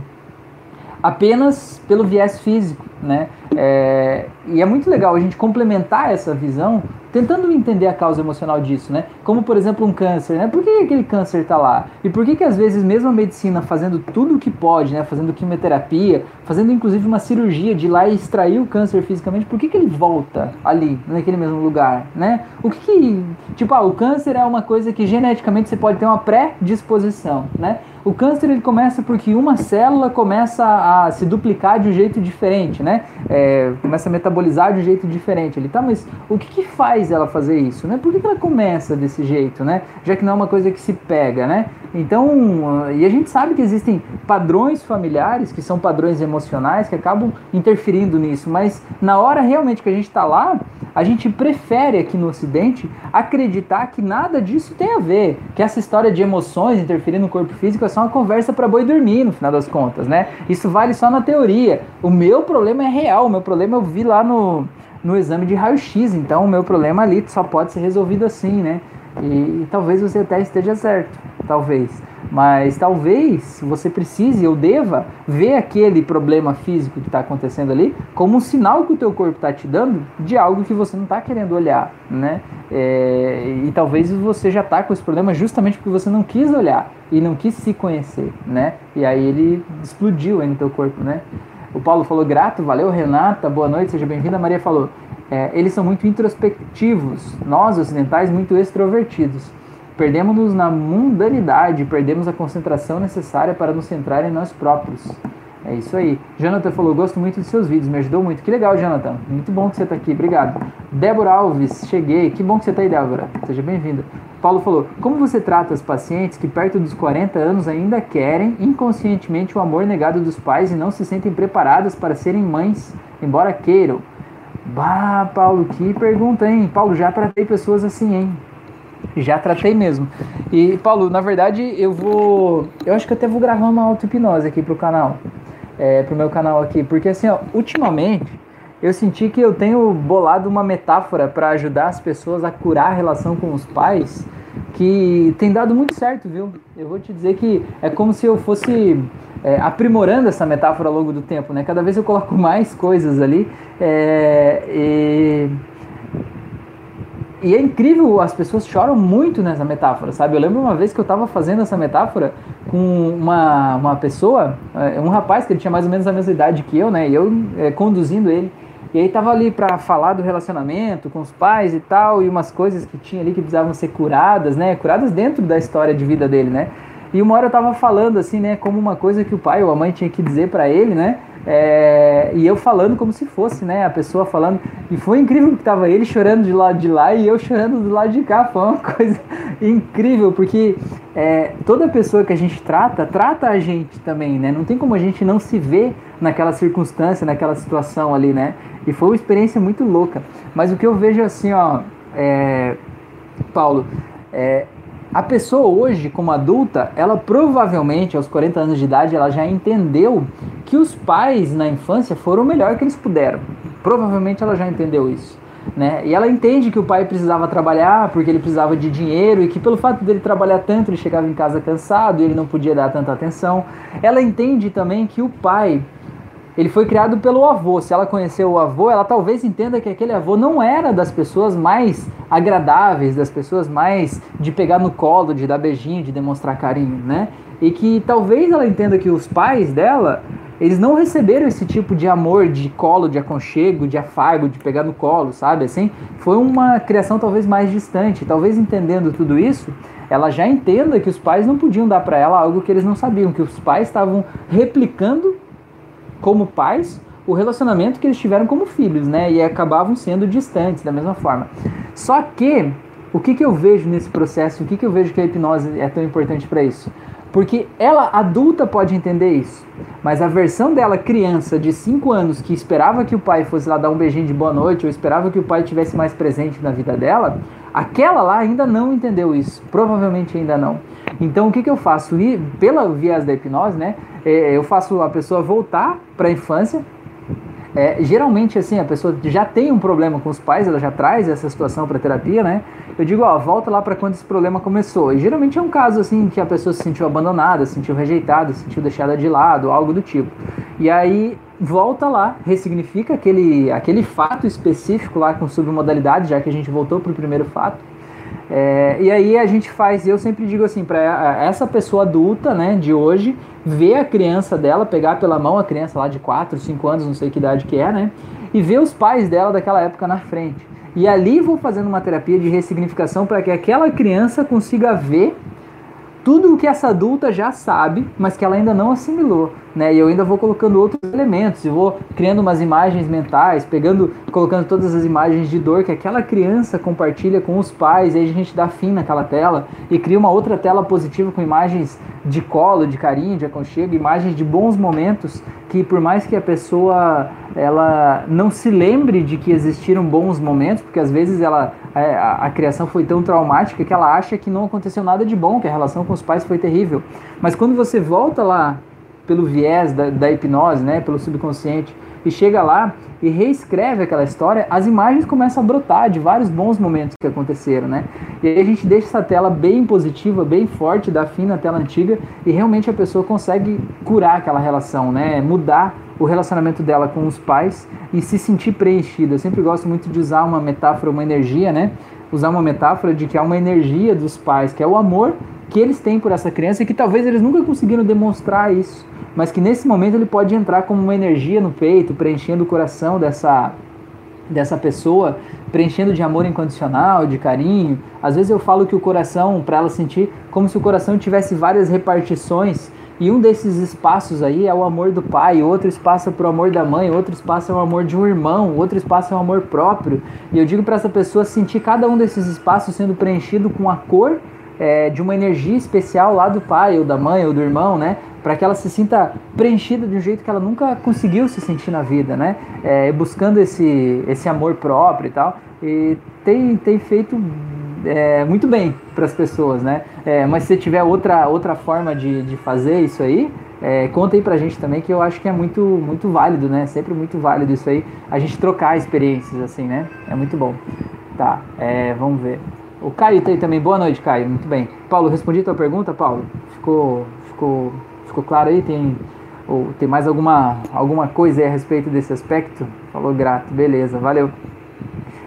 apenas pelo viés físico, né? É, e é muito legal a gente complementar essa visão tentando entender a causa emocional disso, né? Como, por exemplo, um câncer, né? Por que aquele câncer está lá? E por que que às vezes mesmo a medicina fazendo tudo o que pode, né? Fazendo quimioterapia, fazendo inclusive uma cirurgia de ir lá e extrair o câncer fisicamente, por que que ele volta ali, naquele mesmo lugar, né? O que que... Tipo, ah, o câncer é uma coisa que geneticamente você pode ter uma pré-disposição, né? O câncer ele começa porque uma célula começa a se duplicar de um jeito diferente, né? É, começa a metabolizar de um jeito diferente. Ele tá, mas o que, que faz ela fazer isso, né? Por que, que ela começa desse jeito, né? Já que não é uma coisa que se pega, né? Então, e a gente sabe que existem padrões familiares que são padrões emocionais que acabam interferindo nisso, mas na hora realmente que a gente está lá, a gente prefere aqui no Ocidente acreditar que nada disso tem a ver, que essa história de emoções interferindo no corpo físico é só uma conversa para boi dormir, no final das contas, né? Isso vale só na teoria. O meu problema é real, o meu problema eu vi lá no, no exame de raio-x, então o meu problema ali só pode ser resolvido assim, né? E, e talvez você até esteja certo, talvez. Mas talvez você precise ou deva ver aquele problema físico que está acontecendo ali como um sinal que o teu corpo está te dando de algo que você não está querendo olhar, né? É, e talvez você já está com esse problema justamente porque você não quis olhar e não quis se conhecer, né? E aí ele explodiu aí no teu corpo, né? O Paulo falou grato, valeu Renata, boa noite, seja bem-vinda. Maria falou, é, eles são muito introspectivos, nós ocidentais muito extrovertidos. Perdemos-nos na mundanidade, perdemos a concentração necessária para nos centrar em nós próprios. É isso aí. Jonathan falou: gosto muito dos seus vídeos, me ajudou muito. Que legal, Jonathan. Muito bom que você está aqui, obrigado. Débora Alves, cheguei. Que bom que você está aí, Débora. Seja bem-vinda. Paulo falou: como você trata as pacientes que perto dos 40 anos ainda querem inconscientemente o amor negado dos pais e não se sentem preparadas para serem mães, embora queiram? Bah, Paulo, que pergunta, hein? Paulo, já tratei pessoas assim, hein? Já tratei mesmo. E, Paulo, na verdade, eu vou. Eu acho que até vou gravar uma auto-hipnose aqui pro canal. É, pro meu canal aqui. Porque, assim, ó, ultimamente, eu senti que eu tenho bolado uma metáfora para ajudar as pessoas a curar a relação com os pais que tem dado muito certo, viu? Eu vou te dizer que é como se eu fosse é, aprimorando essa metáfora ao longo do tempo, né? Cada vez eu coloco mais coisas ali é, e e é incrível, as pessoas choram muito nessa metáfora, sabe? Eu lembro uma vez que eu estava fazendo essa metáfora com uma, uma pessoa, é, um rapaz que ele tinha mais ou menos a mesma idade que eu, né? E eu é, conduzindo ele. E aí tava ali para falar do relacionamento com os pais e tal, e umas coisas que tinha ali que precisavam ser curadas, né? Curadas dentro da história de vida dele, né? E uma hora eu tava falando assim, né, como uma coisa que o pai ou a mãe tinha que dizer para ele, né? É, e eu falando como se fosse, né? A pessoa falando. E foi incrível que tava ele chorando de lado de lá e eu chorando do lado de cá. Foi uma coisa incrível, porque é, toda pessoa que a gente trata, trata a gente também, né? Não tem como a gente não se ver naquela circunstância, naquela situação ali, né? E foi uma experiência muito louca. Mas o que eu vejo assim, ó, é, Paulo, é, a pessoa hoje, como adulta, ela provavelmente aos 40 anos de idade, ela já entendeu que os pais na infância foram o melhor que eles puderam. Provavelmente ela já entendeu isso. Né? E ela entende que o pai precisava trabalhar porque ele precisava de dinheiro e que pelo fato dele trabalhar tanto ele chegava em casa cansado e ele não podia dar tanta atenção. Ela entende também que o pai ele foi criado pelo avô. Se ela conheceu o avô, ela talvez entenda que aquele avô não era das pessoas mais agradáveis, das pessoas mais de pegar no colo, de dar beijinho, de demonstrar carinho, né? E que talvez ela entenda que os pais dela, eles não receberam esse tipo de amor, de colo, de aconchego, de afago, de pegar no colo, sabe? Assim, foi uma criação talvez mais distante. Talvez entendendo tudo isso, ela já entenda que os pais não podiam dar para ela algo que eles não sabiam, que os pais estavam replicando como pais o relacionamento que eles tiveram como filhos, né? E acabavam sendo distantes da mesma forma. Só que o que, que eu vejo nesse processo, o que, que eu vejo que a hipnose é tão importante para isso? Porque ela, adulta, pode entender isso. Mas a versão dela, criança de 5 anos, que esperava que o pai fosse lá dar um beijinho de boa noite, ou esperava que o pai tivesse mais presente na vida dela, aquela lá ainda não entendeu isso. Provavelmente ainda não. Então o que, que eu faço? E, pela viés da hipnose, né? É, eu faço a pessoa voltar para a infância. É, geralmente, assim, a pessoa já tem um problema com os pais, ela já traz essa situação para terapia, né? Eu digo, ó, volta lá para quando esse problema começou. E geralmente é um caso, assim, que a pessoa se sentiu abandonada, se sentiu rejeitada, se sentiu deixada de lado, algo do tipo. E aí, volta lá, ressignifica aquele, aquele fato específico lá com submodalidade, já que a gente voltou para o primeiro fato é, e aí a gente faz, eu sempre digo assim, para essa pessoa adulta, né, de hoje, ver a criança dela, pegar pela mão a criança lá de 4, 5 anos, não sei que idade que é, né, e ver os pais dela daquela época na frente. E ali vou fazendo uma terapia de ressignificação para que aquela criança consiga ver tudo o que essa adulta já sabe, mas que ela ainda não assimilou, né? E eu ainda vou colocando outros elementos, e vou criando umas imagens mentais, pegando, colocando todas as imagens de dor que aquela criança compartilha com os pais, e aí a gente dá fim naquela tela e cria uma outra tela positiva com imagens de colo, de carinho, de aconchego, imagens de bons momentos que por mais que a pessoa ela não se lembre de que existiram bons momentos, porque às vezes ela é, a, a, criação foi tão traumática que ela acha que não aconteceu nada de bom, que a relação com os pais foi terrível. Mas quando você volta lá pelo viés da, da hipnose, né, pelo subconsciente, e chega lá e reescreve aquela história, as imagens começam a brotar de vários bons momentos que aconteceram, né? E aí a gente deixa essa tela bem positiva, bem forte, da fina tela antiga, e realmente a pessoa consegue curar aquela relação, né? Mudar o relacionamento dela com os pais e se sentir preenchida. Eu sempre gosto muito de usar uma metáfora, uma energia, né? Usar uma metáfora de que há uma energia dos pais, que é o amor que eles têm por essa criança e que talvez eles nunca conseguiram demonstrar isso, mas que nesse momento ele pode entrar como uma energia no peito, preenchendo o coração dessa dessa pessoa, preenchendo de amor incondicional, de carinho. Às vezes eu falo que o coração, para ela sentir como se o coração tivesse várias repartições e um desses espaços aí é o amor do pai, outro espaço é para o amor da mãe, outro espaço é o amor de um irmão, outro espaço é o amor próprio. E eu digo para essa pessoa sentir cada um desses espaços sendo preenchido com a cor é, de uma energia especial lá do pai, ou da mãe, ou do irmão, né? Para que ela se sinta preenchida de um jeito que ela nunca conseguiu se sentir na vida, né? É, buscando esse, esse amor próprio e tal. E tem, tem feito é, muito bem para as pessoas, né? É, mas se tiver outra, outra forma de, de fazer isso aí, é, conta aí pra gente também que eu acho que é muito, muito válido, né? Sempre muito válido isso aí, a gente trocar experiências assim, né? É muito bom. Tá, é, vamos ver. O Caio tá aí também. Boa noite, Caio. Muito bem. Paulo, respondi tua pergunta, Paulo? Ficou, ficou, ficou claro aí? Tem, ou, tem mais alguma, alguma coisa aí a respeito desse aspecto? Falou grato. Beleza, valeu.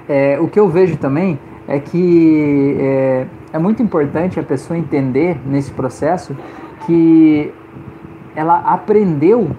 É, o que eu vejo também é que é, é muito importante a pessoa entender nesse processo que ela aprendeu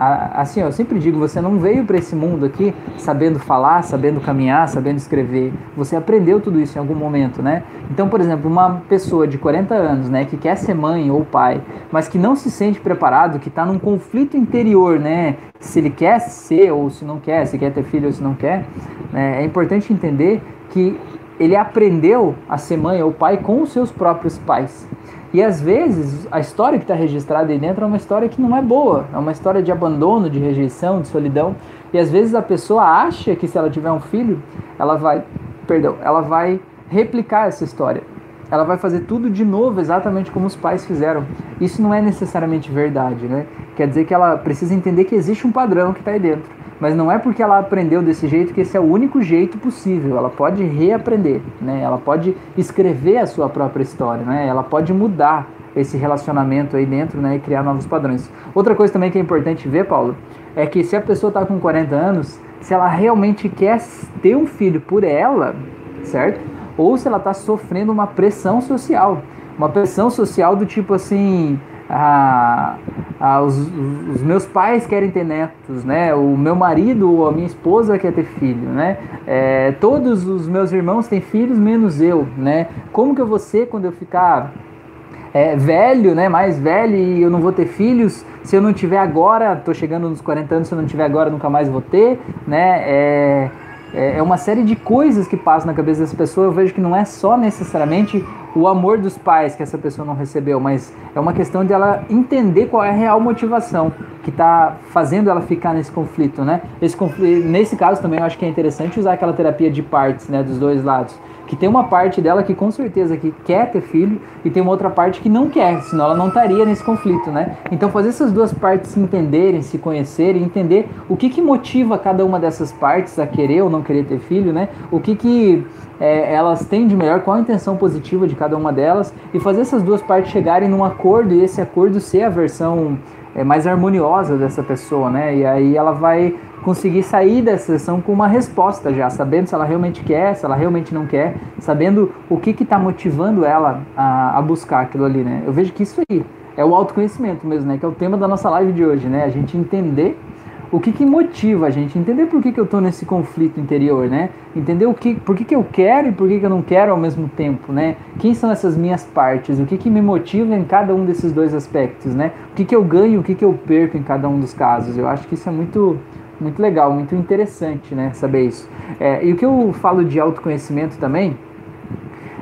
assim, eu sempre digo, você não veio para esse mundo aqui sabendo falar, sabendo caminhar, sabendo escrever. Você aprendeu tudo isso em algum momento, né? Então, por exemplo, uma pessoa de 40 anos, né, que quer ser mãe ou pai, mas que não se sente preparado, que está num conflito interior, né? Se ele quer ser ou se não quer, se quer ter filho ou se não quer, né? é importante entender que ele aprendeu a ser mãe ou pai com os seus próprios pais. E às vezes a história que está registrada aí dentro é uma história que não é boa, é uma história de abandono, de rejeição, de solidão. E às vezes a pessoa acha que se ela tiver um filho, ela vai, perdão, ela vai replicar essa história. ela vai fazer tudo de novo, exatamente como os pais fizeram. Isso não é necessariamente verdade, né? Quer dizer que ela precisa entender que existe um padrão que está aí dentro. Mas não é porque ela aprendeu desse jeito que esse é o único jeito possível. Ela pode reaprender, né? Ela pode escrever a sua própria história, né? Ela pode mudar esse relacionamento aí dentro, né? E criar novos padrões. Outra coisa também que é importante ver, Paulo, é que se a pessoa está com 40 anos, se ela realmente quer ter um filho por ela, certo? ou se ela está sofrendo uma pressão social. Uma pressão social do tipo assim. Ah, ah, os, os, meus pais querem ter netos, né? O meu marido ou a minha esposa quer ter filho, né? É, todos os meus irmãos têm filhos, menos eu, né? Como que eu vou ser quando eu ficar é, velho, né? Mais velho e eu não vou ter filhos? Se eu não tiver agora, estou chegando nos 40 anos, se eu não tiver agora, nunca mais vou ter, né? É, é, é uma série de coisas que passam na cabeça dessa pessoa. Eu vejo que não é só necessariamente o amor dos pais que essa pessoa não recebeu, mas é uma questão de ela entender qual é a real motivação que está fazendo ela ficar nesse conflito, né? Esse conflito, nesse caso também eu acho que é interessante usar aquela terapia de partes, né, dos dois lados que tem uma parte dela que com certeza que quer ter filho e tem uma outra parte que não quer, senão ela não estaria nesse conflito, né? Então fazer essas duas partes se entenderem, se conhecerem, entender o que que motiva cada uma dessas partes a querer ou não querer ter filho, né? O que que é, elas têm de melhor, qual a intenção positiva de cada uma delas e fazer essas duas partes chegarem num acordo e esse acordo ser a versão é, mais harmoniosa dessa pessoa, né? E aí ela vai conseguir sair dessa sessão com uma resposta já, sabendo se ela realmente quer, se ela realmente não quer, sabendo o que está motivando ela a, a, buscar aquilo ali, né? Eu vejo que isso aí é o autoconhecimento mesmo, né? Que é o tema da nossa live de hoje, né? A gente entender o que, que motiva a gente, entender por que, que eu estou nesse conflito interior, né? Entender o que, por que, que eu quero e por que, que eu não quero ao mesmo tempo, né? Quem são essas minhas partes? O que, que me motiva em cada um desses dois aspectos, né? O que, que eu ganho, o que, que eu perco em cada um dos casos? Eu acho que isso é muito muito legal, muito interessante, né, saber isso. É, e o que eu falo de autoconhecimento também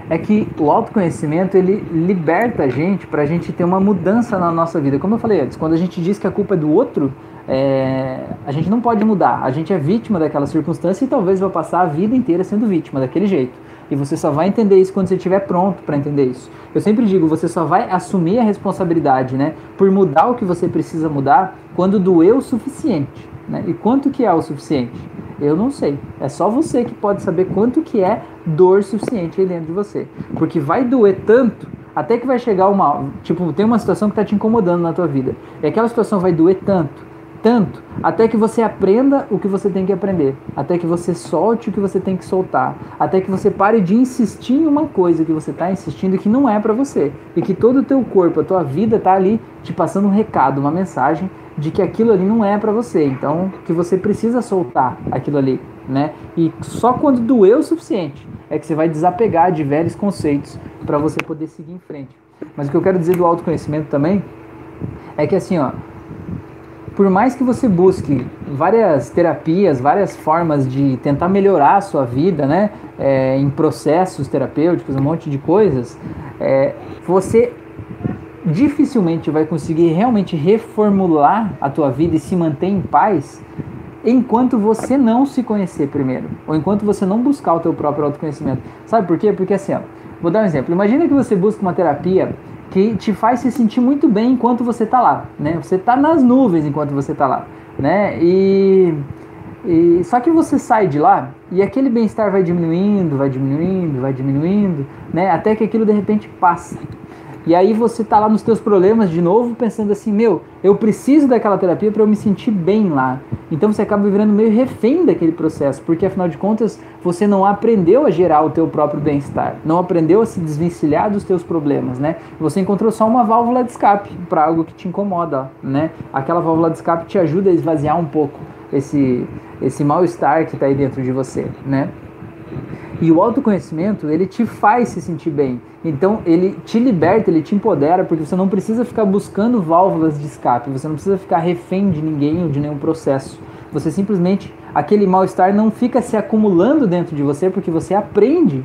é que o autoconhecimento ele liberta a gente para a gente ter uma mudança na nossa vida. Como eu falei antes, quando a gente diz que a culpa é do outro, é, a gente não pode mudar. A gente é vítima daquela circunstância e talvez vai passar a vida inteira sendo vítima daquele jeito. E você só vai entender isso quando você estiver pronto para entender isso. Eu sempre digo, você só vai assumir a responsabilidade, né, por mudar o que você precisa mudar quando doeu o suficiente. Né? E quanto que é o suficiente? Eu não sei. É só você que pode saber quanto que é dor suficiente aí dentro de você. Porque vai doer tanto até que vai chegar uma. Tipo, tem uma situação que está te incomodando na tua vida. E aquela situação vai doer tanto tanto até que você aprenda o que você tem que aprender, até que você solte o que você tem que soltar, até que você pare de insistir em uma coisa que você está insistindo que não é para você, e que todo o teu corpo, a tua vida está ali te passando um recado, uma mensagem de que aquilo ali não é para você, então que você precisa soltar aquilo ali, né? E só quando doer o suficiente é que você vai desapegar de velhos conceitos para você poder seguir em frente. Mas o que eu quero dizer do autoconhecimento também é que assim, ó, por mais que você busque várias terapias, várias formas de tentar melhorar a sua vida, né, é, em processos terapêuticos, um monte de coisas, é, você dificilmente vai conseguir realmente reformular a tua vida e se manter em paz enquanto você não se conhecer primeiro, ou enquanto você não buscar o teu próprio autoconhecimento. Sabe por quê? Porque assim, ó, vou dar um exemplo. Imagina que você busca uma terapia que te faz se sentir muito bem enquanto você está lá, né? Você está nas nuvens enquanto você está lá, né? E, e só que você sai de lá e aquele bem-estar vai diminuindo, vai diminuindo, vai diminuindo, né? Até que aquilo de repente passa. E aí você tá lá nos teus problemas de novo, pensando assim, meu, eu preciso daquela terapia para eu me sentir bem lá. Então você acaba virando meio refém daquele processo, porque afinal de contas você não aprendeu a gerar o teu próprio bem-estar, não aprendeu a se desvencilhar dos teus problemas, né? Você encontrou só uma válvula de escape para algo que te incomoda, né? Aquela válvula de escape te ajuda a esvaziar um pouco esse esse mal-estar que está aí dentro de você, né? E o autoconhecimento, ele te faz se sentir bem. Então, ele te liberta, ele te empodera, porque você não precisa ficar buscando válvulas de escape, você não precisa ficar refém de ninguém ou de nenhum processo. Você simplesmente, aquele mal-estar não fica se acumulando dentro de você, porque você aprende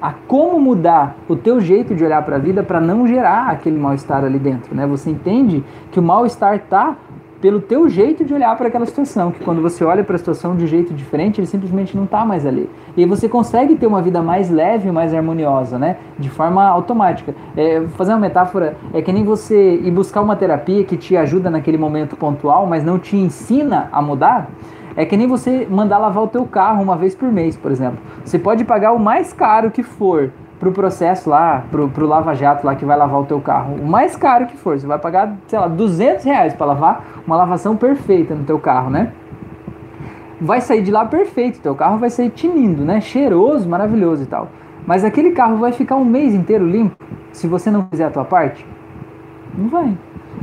a como mudar o teu jeito de olhar para a vida para não gerar aquele mal-estar ali dentro, né? Você entende que o mal-estar tá pelo teu jeito de olhar para aquela situação, que quando você olha para a situação de jeito diferente, ele simplesmente não está mais ali. E você consegue ter uma vida mais leve, mais harmoniosa, né? De forma automática. É, fazer uma metáfora, é que nem você ir buscar uma terapia que te ajuda naquele momento pontual, mas não te ensina a mudar. É que nem você mandar lavar o teu carro uma vez por mês, por exemplo. Você pode pagar o mais caro que for, pro processo lá, pro, pro Lava Jato lá que vai lavar o teu carro, o mais caro que for, você vai pagar, sei lá, 200 reais para lavar uma lavação perfeita no teu carro, né? Vai sair de lá perfeito, teu carro vai sair tinindo, né? Cheiroso, maravilhoso e tal. Mas aquele carro vai ficar um mês inteiro limpo se você não fizer a tua parte? Não vai.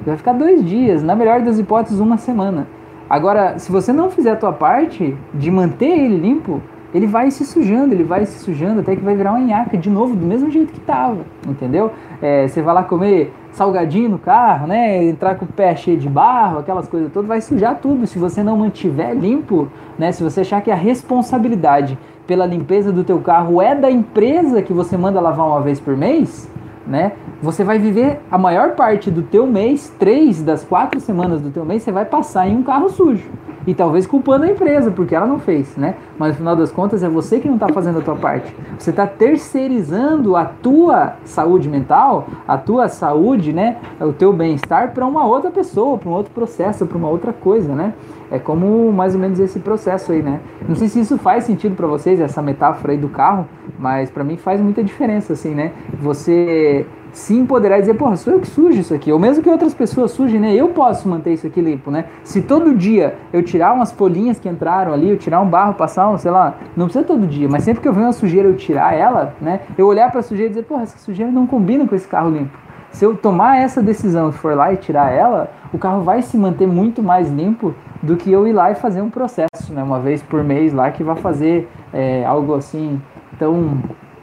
Vai ficar dois dias, na melhor das hipóteses, uma semana. Agora, se você não fizer a tua parte de manter ele limpo, ele vai se sujando, ele vai se sujando até que vai virar uma nhaca de novo, do mesmo jeito que estava, entendeu? É, você vai lá comer salgadinho no carro, né? Entrar com o pé cheio de barro, aquelas coisas todas, vai sujar tudo. Se você não mantiver limpo, né? Se você achar que a responsabilidade pela limpeza do teu carro é da empresa que você manda lavar uma vez por mês, né? Você vai viver a maior parte do teu mês, três das quatro semanas do teu mês, você vai passar em um carro sujo e talvez culpando a empresa porque ela não fez, né? Mas no final das contas é você que não está fazendo a tua parte. Você está terceirizando a tua saúde mental, a tua saúde, né? O teu bem-estar para uma outra pessoa, para um outro processo, para uma outra coisa, né? É como mais ou menos esse processo aí, né? Não sei se isso faz sentido para vocês essa metáfora aí do carro, mas para mim faz muita diferença, assim, né? Você se empoderar e dizer, porra, sou eu que sujo isso aqui. Ou mesmo que outras pessoas sujem, né? Eu posso manter isso aqui limpo, né? Se todo dia eu tirar umas folhinhas que entraram ali, eu tirar um barro, passar um, sei lá, não precisa todo dia, mas sempre que eu ver uma sujeira eu tirar ela, né? Eu olhar para a sujeira e dizer, porra, essa sujeira não combina com esse carro limpo. Se eu tomar essa decisão for lá e tirar ela, o carro vai se manter muito mais limpo do que eu ir lá e fazer um processo, né? Uma vez por mês lá que vai fazer é, algo assim tão,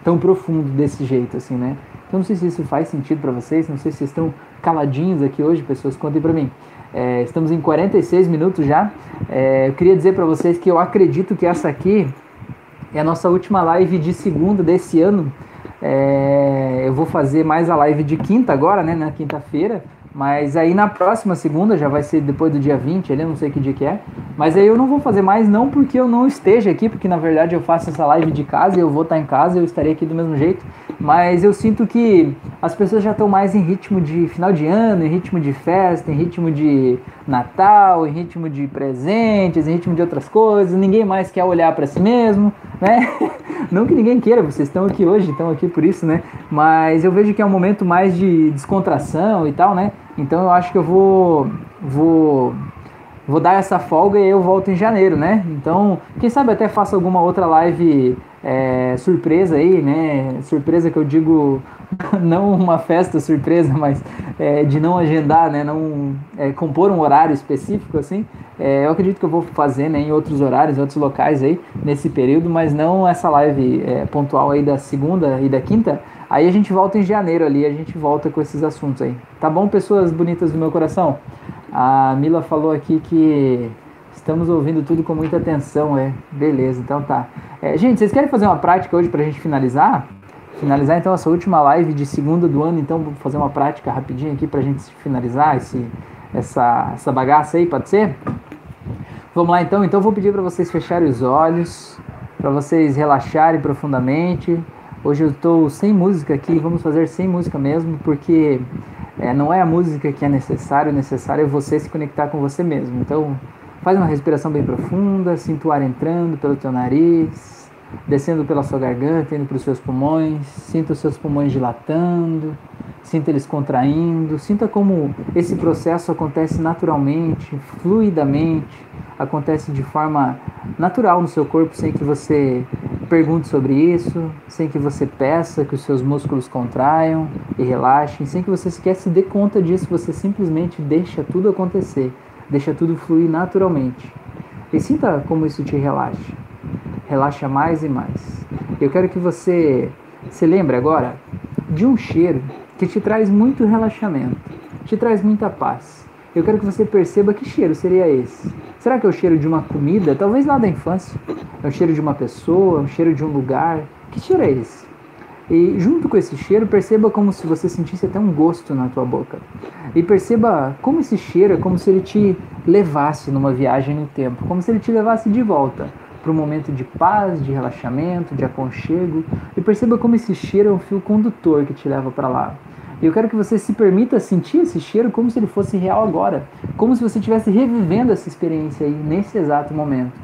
tão profundo desse jeito, assim, né? Então não sei se isso faz sentido para vocês, não sei se vocês estão caladinhos aqui hoje, pessoas, contem para mim. É, estamos em 46 minutos já. É, eu queria dizer para vocês que eu acredito que essa aqui é a nossa última live de segunda desse ano. É, eu vou fazer mais a live de quinta agora, né, na quinta-feira. Mas aí na próxima segunda, já vai ser depois do dia 20, ali, não sei que dia que é. Mas aí eu não vou fazer mais, não porque eu não esteja aqui, porque na verdade eu faço essa live de casa eu vou estar em casa, eu estarei aqui do mesmo jeito. Mas eu sinto que as pessoas já estão mais em ritmo de final de ano, em ritmo de festa, em ritmo de Natal, em ritmo de presentes, em ritmo de outras coisas. Ninguém mais quer olhar para si mesmo, né? Não que ninguém queira, vocês estão aqui hoje, estão aqui por isso, né? Mas eu vejo que é um momento mais de descontração e tal, né? Então eu acho que eu vou vou vou dar essa folga e eu volto em janeiro, né? Então, quem sabe até faça alguma outra live é, surpresa aí, né? Surpresa que eu digo não uma festa surpresa, mas é, de não agendar, né? Não é, compor um horário específico assim. É, eu acredito que eu vou fazer né, em outros horários, em outros locais aí nesse período, mas não essa live é, pontual aí da segunda e da quinta. Aí a gente volta em janeiro ali, a gente volta com esses assuntos aí. Tá bom, pessoas bonitas do meu coração? A Mila falou aqui que Estamos ouvindo tudo com muita atenção, é. Beleza, então tá. É, gente, vocês querem fazer uma prática hoje pra gente finalizar? Finalizar então essa última live de segunda do ano, então vou fazer uma prática rapidinho aqui pra gente finalizar esse, essa, essa bagaça aí, pode ser? Vamos lá então, então vou pedir para vocês fecharem os olhos, para vocês relaxarem profundamente. Hoje eu estou sem música aqui, vamos fazer sem música mesmo, porque é, não é a música que é necessário, necessário é você se conectar com você mesmo. Então Faz uma respiração bem profunda, sinta o ar entrando pelo teu nariz, descendo pela sua garganta, indo para os seus pulmões, sinta os seus pulmões dilatando, sinta eles contraindo, sinta como esse processo acontece naturalmente, fluidamente, acontece de forma natural no seu corpo, sem que você pergunte sobre isso, sem que você peça que os seus músculos contraiam e relaxem, sem que você sequer se dê conta disso, você simplesmente deixa tudo acontecer Deixa tudo fluir naturalmente. E sinta como isso te relaxa. Relaxa mais e mais. Eu quero que você se lembre agora de um cheiro que te traz muito relaxamento, te traz muita paz. Eu quero que você perceba que cheiro seria esse. Será que é o cheiro de uma comida? Talvez lá da infância. É o cheiro de uma pessoa, é o cheiro de um lugar. Que cheiro é esse? E junto com esse cheiro, perceba como se você sentisse até um gosto na tua boca. E perceba como esse cheiro é como se ele te levasse numa viagem no tempo, como se ele te levasse de volta para um momento de paz, de relaxamento, de aconchego. E perceba como esse cheiro é um fio condutor que te leva para lá. Eu quero que você se permita sentir esse cheiro como se ele fosse real agora, como se você estivesse revivendo essa experiência aí nesse exato momento.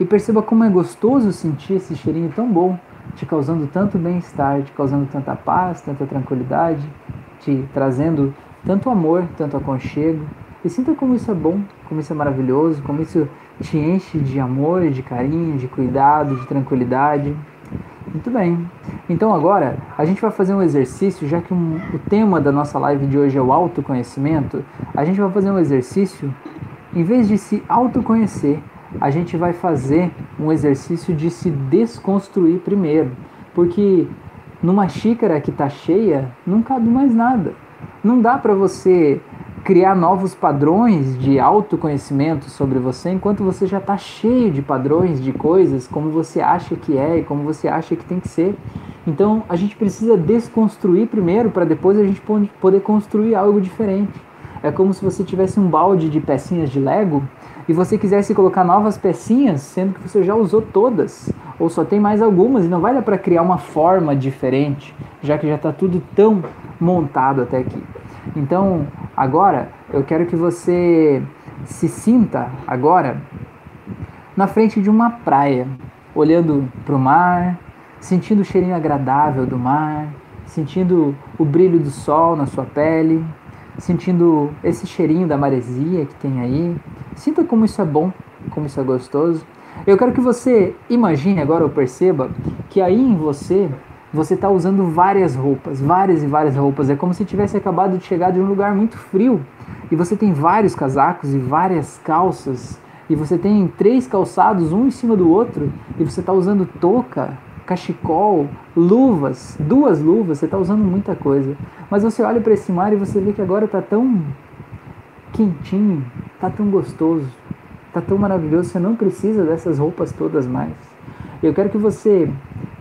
E perceba como é gostoso sentir esse cheirinho tão bom, te causando tanto bem-estar, te causando tanta paz, tanta tranquilidade, te trazendo tanto amor, tanto aconchego. E sinta como isso é bom, como isso é maravilhoso, como isso te enche de amor, de carinho, de cuidado, de tranquilidade. Muito bem. Então agora a gente vai fazer um exercício, já que um, o tema da nossa live de hoje é o autoconhecimento, a gente vai fazer um exercício, em vez de se autoconhecer, a gente vai fazer um exercício de se desconstruir primeiro. Porque numa xícara que está cheia, não cabe mais nada. Não dá para você criar novos padrões de autoconhecimento sobre você enquanto você já está cheio de padrões de coisas como você acha que é e como você acha que tem que ser. Então a gente precisa desconstruir primeiro para depois a gente poder construir algo diferente. É como se você tivesse um balde de pecinhas de Lego e você quisesse colocar novas pecinhas, sendo que você já usou todas, ou só tem mais algumas e não vai dar para criar uma forma diferente, já que já está tudo tão montado até aqui. Então, agora eu quero que você se sinta agora na frente de uma praia, olhando para o mar, sentindo o cheirinho agradável do mar, sentindo o brilho do sol na sua pele, sentindo esse cheirinho da maresia que tem aí. Sinta como isso é bom, como isso é gostoso. Eu quero que você imagine agora ou perceba que aí em você você está usando várias roupas, várias e várias roupas. É como se tivesse acabado de chegar de um lugar muito frio e você tem vários casacos e várias calças e você tem três calçados um em cima do outro e você está usando touca, cachecol, luvas, duas luvas. Você está usando muita coisa. Mas você olha para esse mar e você vê que agora está tão quentinho, está tão gostoso, está tão maravilhoso. Você não precisa dessas roupas todas mais. Eu quero que você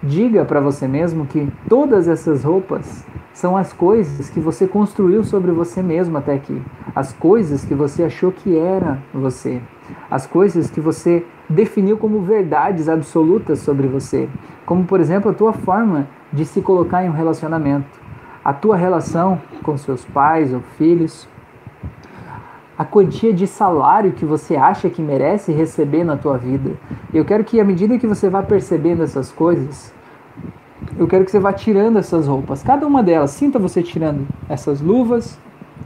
Diga para você mesmo que todas essas roupas são as coisas que você construiu sobre você mesmo até aqui, as coisas que você achou que era você, as coisas que você definiu como verdades absolutas sobre você, como por exemplo a tua forma de se colocar em um relacionamento, a tua relação com seus pais ou filhos, a quantia de salário que você acha que merece receber na tua vida. Eu quero que à medida que você vá percebendo essas coisas, eu quero que você vá tirando essas roupas, cada uma delas. Sinta você tirando essas luvas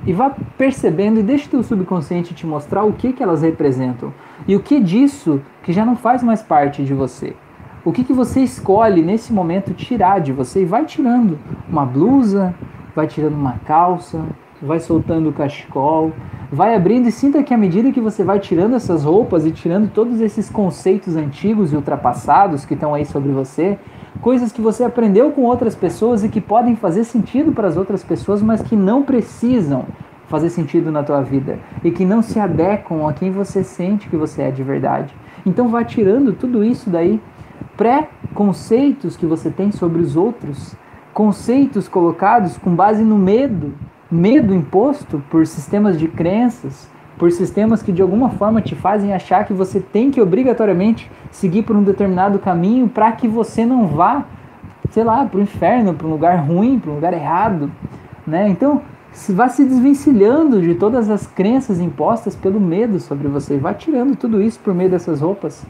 e vá percebendo e deixe teu subconsciente te mostrar o que que elas representam e o que disso que já não faz mais parte de você. O que que você escolhe nesse momento tirar de você e vai tirando uma blusa, vai tirando uma calça, vai soltando o cachecol, vai abrindo e sinta que à medida que você vai tirando essas roupas e tirando todos esses conceitos antigos e ultrapassados que estão aí sobre você, coisas que você aprendeu com outras pessoas e que podem fazer sentido para as outras pessoas, mas que não precisam fazer sentido na tua vida e que não se adequam a quem você sente que você é de verdade. Então vá tirando tudo isso daí, pré-conceitos que você tem sobre os outros, conceitos colocados com base no medo medo imposto por sistemas de crenças, por sistemas que de alguma forma te fazem achar que você tem que obrigatoriamente seguir por um determinado caminho para que você não vá, sei lá, para o inferno, para um lugar ruim, para um lugar errado, né? Então, vá se desvencilhando de todas as crenças impostas pelo medo sobre você, vá tirando tudo isso por meio dessas roupas.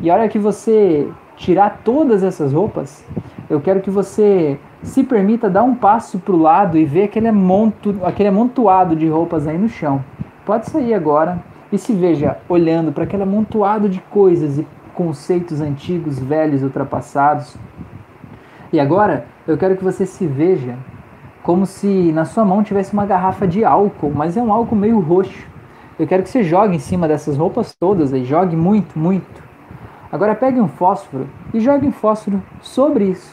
E a hora que você tirar todas essas roupas, eu quero que você se permita dar um passo para o lado e ver aquele, amonto, aquele amontoado de roupas aí no chão. Pode sair agora e se veja olhando para aquele amontoado de coisas e conceitos antigos, velhos, ultrapassados. E agora eu quero que você se veja como se na sua mão tivesse uma garrafa de álcool, mas é um álcool meio roxo. Eu quero que você jogue em cima dessas roupas todas aí, jogue muito, muito. Agora pegue um fósforo e jogue um fósforo sobre isso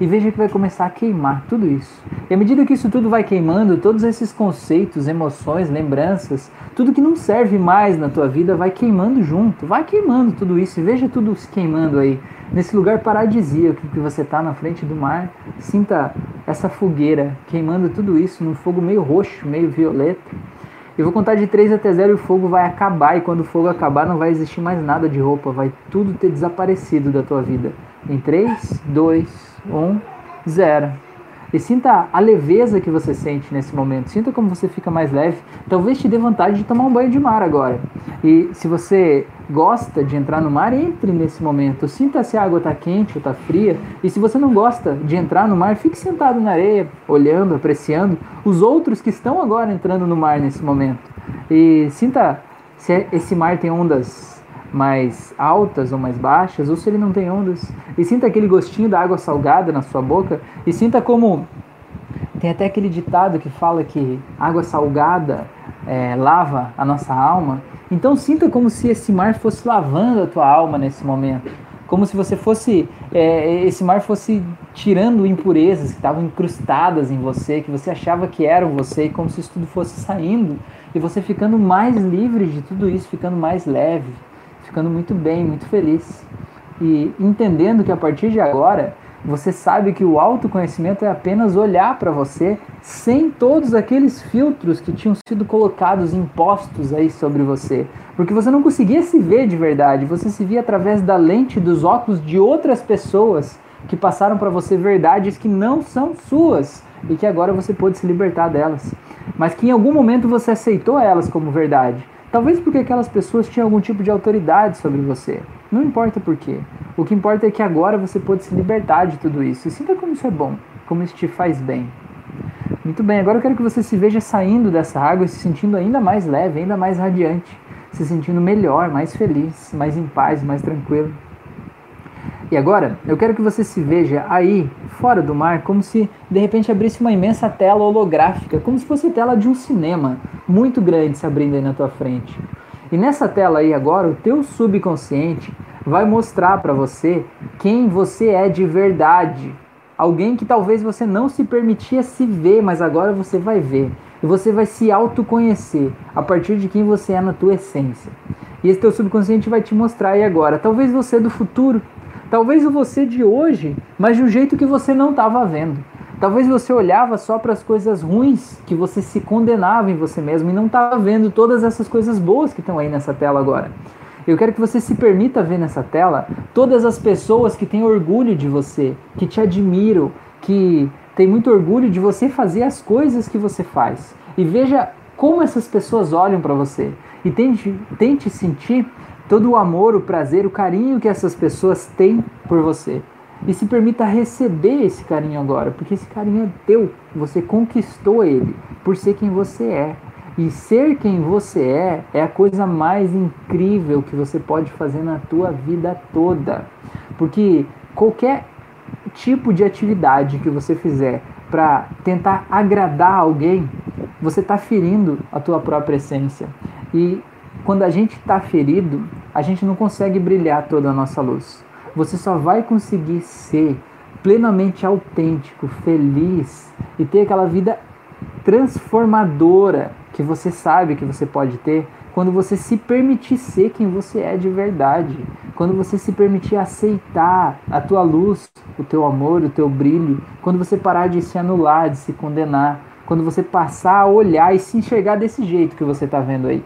e veja que vai começar a queimar tudo isso. E à medida que isso tudo vai queimando, todos esses conceitos, emoções, lembranças, tudo que não serve mais na tua vida vai queimando junto. Vai queimando tudo isso e veja tudo se queimando aí. Nesse lugar paradisíaco que você está na frente do mar, sinta essa fogueira queimando tudo isso num fogo meio roxo, meio violeta. Eu vou contar de 3 até 0 e o fogo vai acabar. E quando o fogo acabar, não vai existir mais nada de roupa. Vai tudo ter desaparecido da tua vida. Em 3, 2, 1, 0. E sinta a leveza que você sente nesse momento. Sinta como você fica mais leve. Talvez te dê vontade de tomar um banho de mar agora. E se você gosta de entrar no mar, entre nesse momento. Sinta se a água está quente ou está fria. E se você não gosta de entrar no mar, fique sentado na areia, olhando, apreciando os outros que estão agora entrando no mar nesse momento. E sinta se esse mar tem ondas mais altas ou mais baixas, ou se ele não tem ondas. E sinta aquele gostinho da água salgada na sua boca, e sinta como. Tem até aquele ditado que fala que água salgada é, lava a nossa alma. Então sinta como se esse mar fosse lavando a tua alma nesse momento. Como se você fosse. É, esse mar fosse tirando impurezas que estavam incrustadas em você, que você achava que eram você, e como se isso tudo fosse saindo. E você ficando mais livre de tudo isso, ficando mais leve ficando muito bem, muito feliz. E entendendo que a partir de agora você sabe que o autoconhecimento é apenas olhar para você sem todos aqueles filtros que tinham sido colocados, impostos aí sobre você. Porque você não conseguia se ver de verdade, você se via através da lente dos óculos de outras pessoas que passaram para você verdades que não são suas e que agora você pôde se libertar delas. Mas que em algum momento você aceitou elas como verdade Talvez porque aquelas pessoas tinham algum tipo de autoridade sobre você. Não importa por quê. O que importa é que agora você pode se libertar de tudo isso. E sinta como isso é bom, como isso te faz bem. Muito bem, agora eu quero que você se veja saindo dessa água e se sentindo ainda mais leve, ainda mais radiante, se sentindo melhor, mais feliz, mais em paz, mais tranquilo. E agora, eu quero que você se veja aí, fora do mar, como se de repente abrisse uma imensa tela holográfica, como se fosse a tela de um cinema muito grande se abrindo aí na tua frente. E nessa tela aí agora, o teu subconsciente vai mostrar para você quem você é de verdade. Alguém que talvez você não se permitia se ver, mas agora você vai ver. E você vai se autoconhecer a partir de quem você é na tua essência. E esse teu subconsciente vai te mostrar aí agora. Talvez você do futuro Talvez o você de hoje, mas de um jeito que você não estava vendo. Talvez você olhava só para as coisas ruins que você se condenava em você mesmo e não estava vendo todas essas coisas boas que estão aí nessa tela agora. Eu quero que você se permita ver nessa tela todas as pessoas que têm orgulho de você, que te admiram, que têm muito orgulho de você fazer as coisas que você faz. E veja como essas pessoas olham para você. E tente, tente sentir todo o amor, o prazer, o carinho que essas pessoas têm por você. E se permita receber esse carinho agora, porque esse carinho é teu, você conquistou ele por ser quem você é. E ser quem você é é a coisa mais incrível que você pode fazer na tua vida toda. Porque qualquer tipo de atividade que você fizer para tentar agradar alguém, você está ferindo a tua própria essência. E quando a gente está ferido, a gente não consegue brilhar toda a nossa luz. Você só vai conseguir ser plenamente autêntico, feliz e ter aquela vida transformadora que você sabe que você pode ter quando você se permitir ser quem você é de verdade, quando você se permitir aceitar a tua luz, o teu amor, o teu brilho, quando você parar de se anular, de se condenar, quando você passar a olhar e se enxergar desse jeito que você está vendo aí.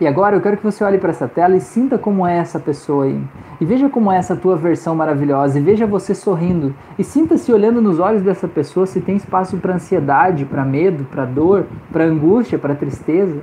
E agora eu quero que você olhe para essa tela e sinta como é essa pessoa aí. E veja como é essa tua versão maravilhosa. E veja você sorrindo. E sinta-se olhando nos olhos dessa pessoa se tem espaço para ansiedade, para medo, para dor, para angústia, para tristeza.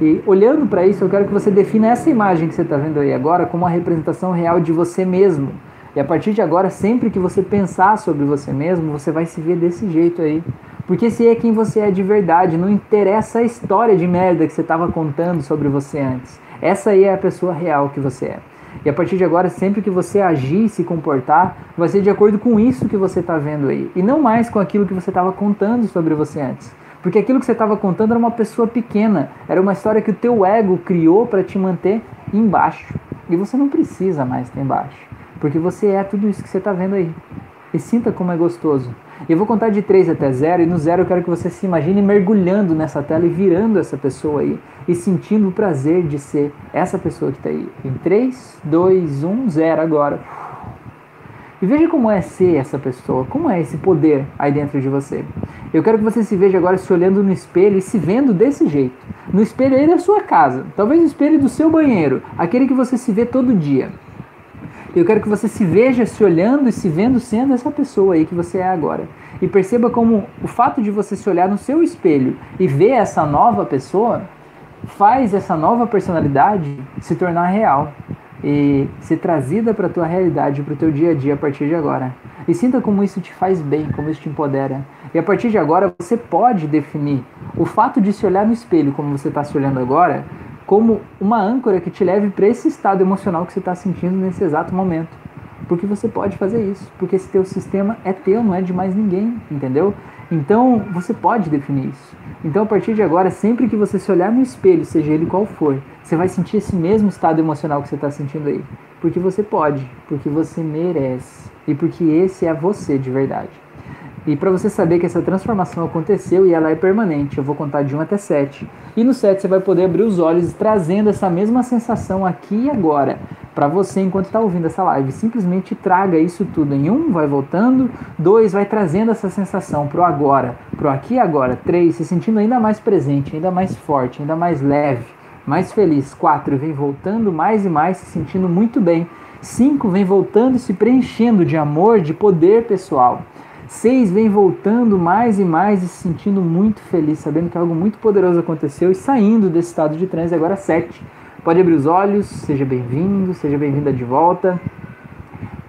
E olhando para isso, eu quero que você defina essa imagem que você está vendo aí agora como uma representação real de você mesmo. E a partir de agora, sempre que você pensar sobre você mesmo, você vai se ver desse jeito aí. Porque se é quem você é de verdade, não interessa a história de merda que você estava contando sobre você antes. Essa aí é a pessoa real que você é. E a partir de agora, sempre que você agir e se comportar, vai ser de acordo com isso que você está vendo aí. E não mais com aquilo que você estava contando sobre você antes. Porque aquilo que você estava contando era uma pessoa pequena, era uma história que o teu ego criou para te manter embaixo. E você não precisa mais estar embaixo, porque você é tudo isso que você está vendo aí. E sinta como é gostoso eu vou contar de 3 até 0, e no 0 eu quero que você se imagine mergulhando nessa tela e virando essa pessoa aí. E sentindo o prazer de ser essa pessoa que está aí. Em 3, 2, 1, 0 agora. E veja como é ser essa pessoa, como é esse poder aí dentro de você. Eu quero que você se veja agora se olhando no espelho e se vendo desse jeito. No espelho aí da sua casa, talvez no espelho do seu banheiro, aquele que você se vê todo dia. Eu quero que você se veja se olhando e se vendo sendo essa pessoa aí que você é agora. E perceba como o fato de você se olhar no seu espelho e ver essa nova pessoa faz essa nova personalidade se tornar real e ser trazida para a tua realidade, para o teu dia a dia a partir de agora. E sinta como isso te faz bem, como isso te empodera. E a partir de agora você pode definir o fato de se olhar no espelho, como você está se olhando agora, como uma âncora que te leve para esse estado emocional que você está sentindo nesse exato momento. Porque você pode fazer isso, porque esse teu sistema é teu, não é de mais ninguém, entendeu? Então você pode definir isso. Então a partir de agora, sempre que você se olhar no espelho, seja ele qual for, você vai sentir esse mesmo estado emocional que você está sentindo aí. Porque você pode, porque você merece e porque esse é você de verdade. E para você saber que essa transformação aconteceu e ela é permanente, eu vou contar de 1 até 7. E no 7 você vai poder abrir os olhos trazendo essa mesma sensação aqui e agora para você enquanto está ouvindo essa live. Simplesmente traga isso tudo em um, vai voltando, dois, vai trazendo essa sensação pro agora, pro aqui e agora, três, se sentindo ainda mais presente, ainda mais forte, ainda mais leve mais feliz. 4 vem voltando mais e mais, se sentindo muito bem. 5 vem voltando e se preenchendo de amor, de poder pessoal. 6 vem voltando mais e mais e se sentindo muito feliz, sabendo que algo muito poderoso aconteceu e saindo desse estado de transe. Agora 7. Pode abrir os olhos, seja bem-vindo, seja bem-vinda de volta.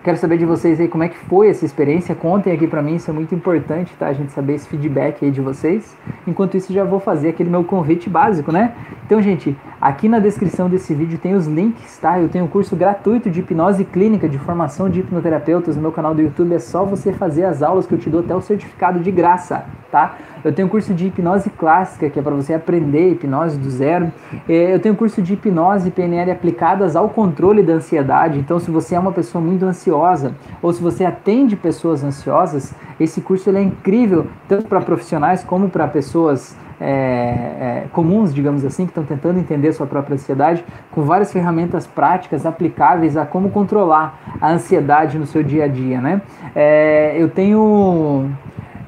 Quero saber de vocês aí como é que foi essa experiência. Contem aqui para mim, isso é muito importante, tá? A gente saber esse feedback aí de vocês. Enquanto isso, já vou fazer aquele meu convite básico, né? Então, gente, aqui na descrição desse vídeo tem os links, tá? Eu tenho um curso gratuito de hipnose clínica, de formação de hipnoterapeutas no meu canal do YouTube. É só você fazer as aulas que eu te dou até o certificado de graça, tá? Eu tenho um curso de hipnose clássica, que é para você aprender hipnose do zero. É, eu tenho um curso de hipnose e PNL aplicadas ao controle da ansiedade. Então, se você é uma pessoa muito ansiosa ou se você atende pessoas ansiosas, esse curso é incrível tanto para profissionais como para pessoas é, é, comuns, digamos assim, que estão tentando entender sua própria ansiedade, com várias ferramentas práticas aplicáveis a como controlar a ansiedade no seu dia a dia, né? É, eu tenho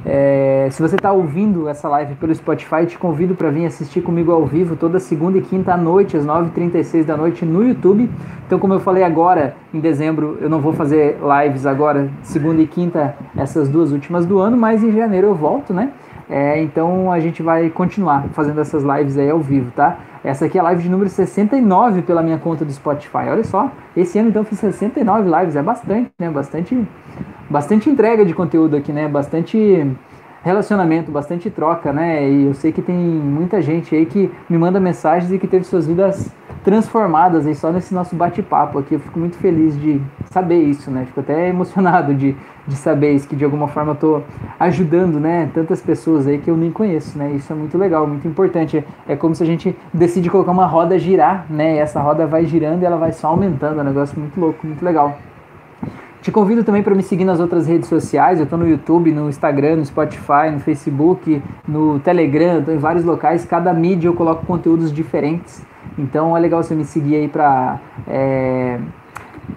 é, se você está ouvindo essa live pelo Spotify, te convido para vir assistir comigo ao vivo toda segunda e quinta à noite, às 9h36 da noite no YouTube. Então, como eu falei agora, em dezembro, eu não vou fazer lives agora, segunda e quinta, essas duas últimas do ano, mas em janeiro eu volto, né? É, então a gente vai continuar fazendo essas lives aí ao vivo, tá? Essa aqui é a live de número 69 pela minha conta do Spotify. Olha só, esse ano então fiz 69 lives, é bastante, né? Bastante bastante entrega de conteúdo aqui, né? Bastante relacionamento, bastante troca, né? E eu sei que tem muita gente aí que me manda mensagens e que teve suas vidas transformadas aí só nesse nosso bate-papo aqui. Eu fico muito feliz de saber isso, né? Fico até emocionado de, de saber isso, que de alguma forma eu tô ajudando, né? Tantas pessoas aí que eu nem conheço, né? Isso é muito legal, muito importante. É como se a gente decide colocar uma roda girar, né? E essa roda vai girando e ela vai só aumentando. É um negócio muito louco, muito legal. Te convido também para me seguir nas outras redes sociais. Eu estou no YouTube, no Instagram, no Spotify, no Facebook, no Telegram, estou em vários locais. Cada mídia eu coloco conteúdos diferentes. Então é legal você me seguir aí para é,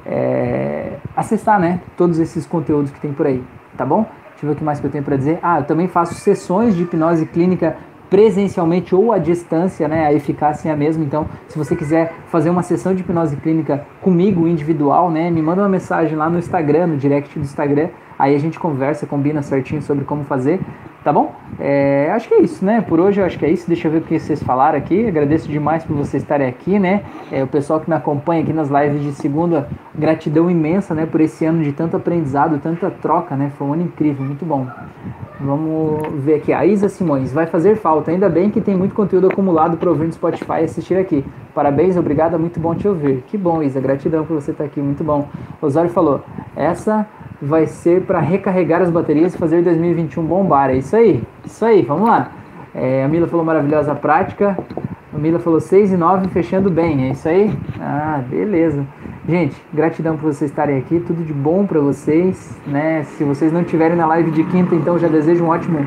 é, acessar né, todos esses conteúdos que tem por aí, tá bom? Deixa eu ver o que mais que eu tenho para dizer. Ah, eu também faço sessões de hipnose clínica presencialmente ou à distância, né? A eficácia é a mesma. Então, se você quiser fazer uma sessão de hipnose clínica comigo individual, né? Me manda uma mensagem lá no Instagram, no direct do Instagram. Aí a gente conversa, combina certinho sobre como fazer. Tá bom? É, acho que é isso, né? Por hoje eu acho que é isso. Deixa eu ver o que vocês falaram aqui. Agradeço demais por vocês estarem aqui, né? É, o pessoal que me acompanha aqui nas lives de segunda, gratidão imensa, né? Por esse ano de tanto aprendizado, tanta troca, né? Foi um ano incrível, muito bom. Vamos ver aqui. A Isa Simões, vai fazer falta. Ainda bem que tem muito conteúdo acumulado para ouvir no Spotify e assistir aqui. Parabéns, obrigado, muito bom te ouvir. Que bom, Isa, gratidão por você estar aqui, muito bom. Osório falou, essa vai ser para recarregar as baterias e fazer 2021 bombar. É isso aí, isso aí, vamos lá. É, a Mila falou maravilhosa prática. A Mila falou 6 e 9 fechando bem, é isso aí? Ah, beleza. Gente, gratidão por vocês estarem aqui, tudo de bom para vocês, né? Se vocês não estiverem na live de quinta, então já desejo um ótimo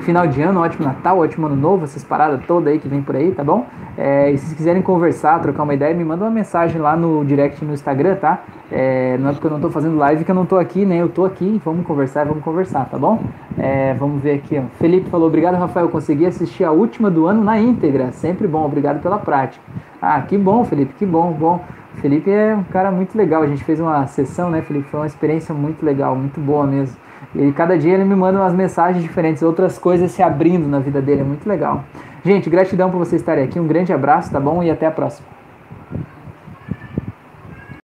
final de ano, um ótimo Natal, um ótimo ano novo, essas paradas todas aí que vem por aí, tá bom? É, e se vocês quiserem conversar, trocar uma ideia, me manda uma mensagem lá no direct no Instagram, tá? É, não é porque eu não tô fazendo live que eu não tô aqui, né? Eu tô aqui, vamos conversar, vamos conversar, tá bom? É, vamos ver aqui, ó. Felipe falou, obrigado Rafael, consegui assistir a última do ano na íntegra, sempre bom, obrigado pela prática. Ah, que bom, Felipe, que bom, bom. Felipe é um cara muito legal. A gente fez uma sessão, né, Felipe? Foi uma experiência muito legal, muito boa mesmo. E cada dia ele me manda umas mensagens diferentes, outras coisas se abrindo na vida dele. É muito legal. Gente, gratidão por vocês estarem aqui. Um grande abraço, tá bom? E até a próxima.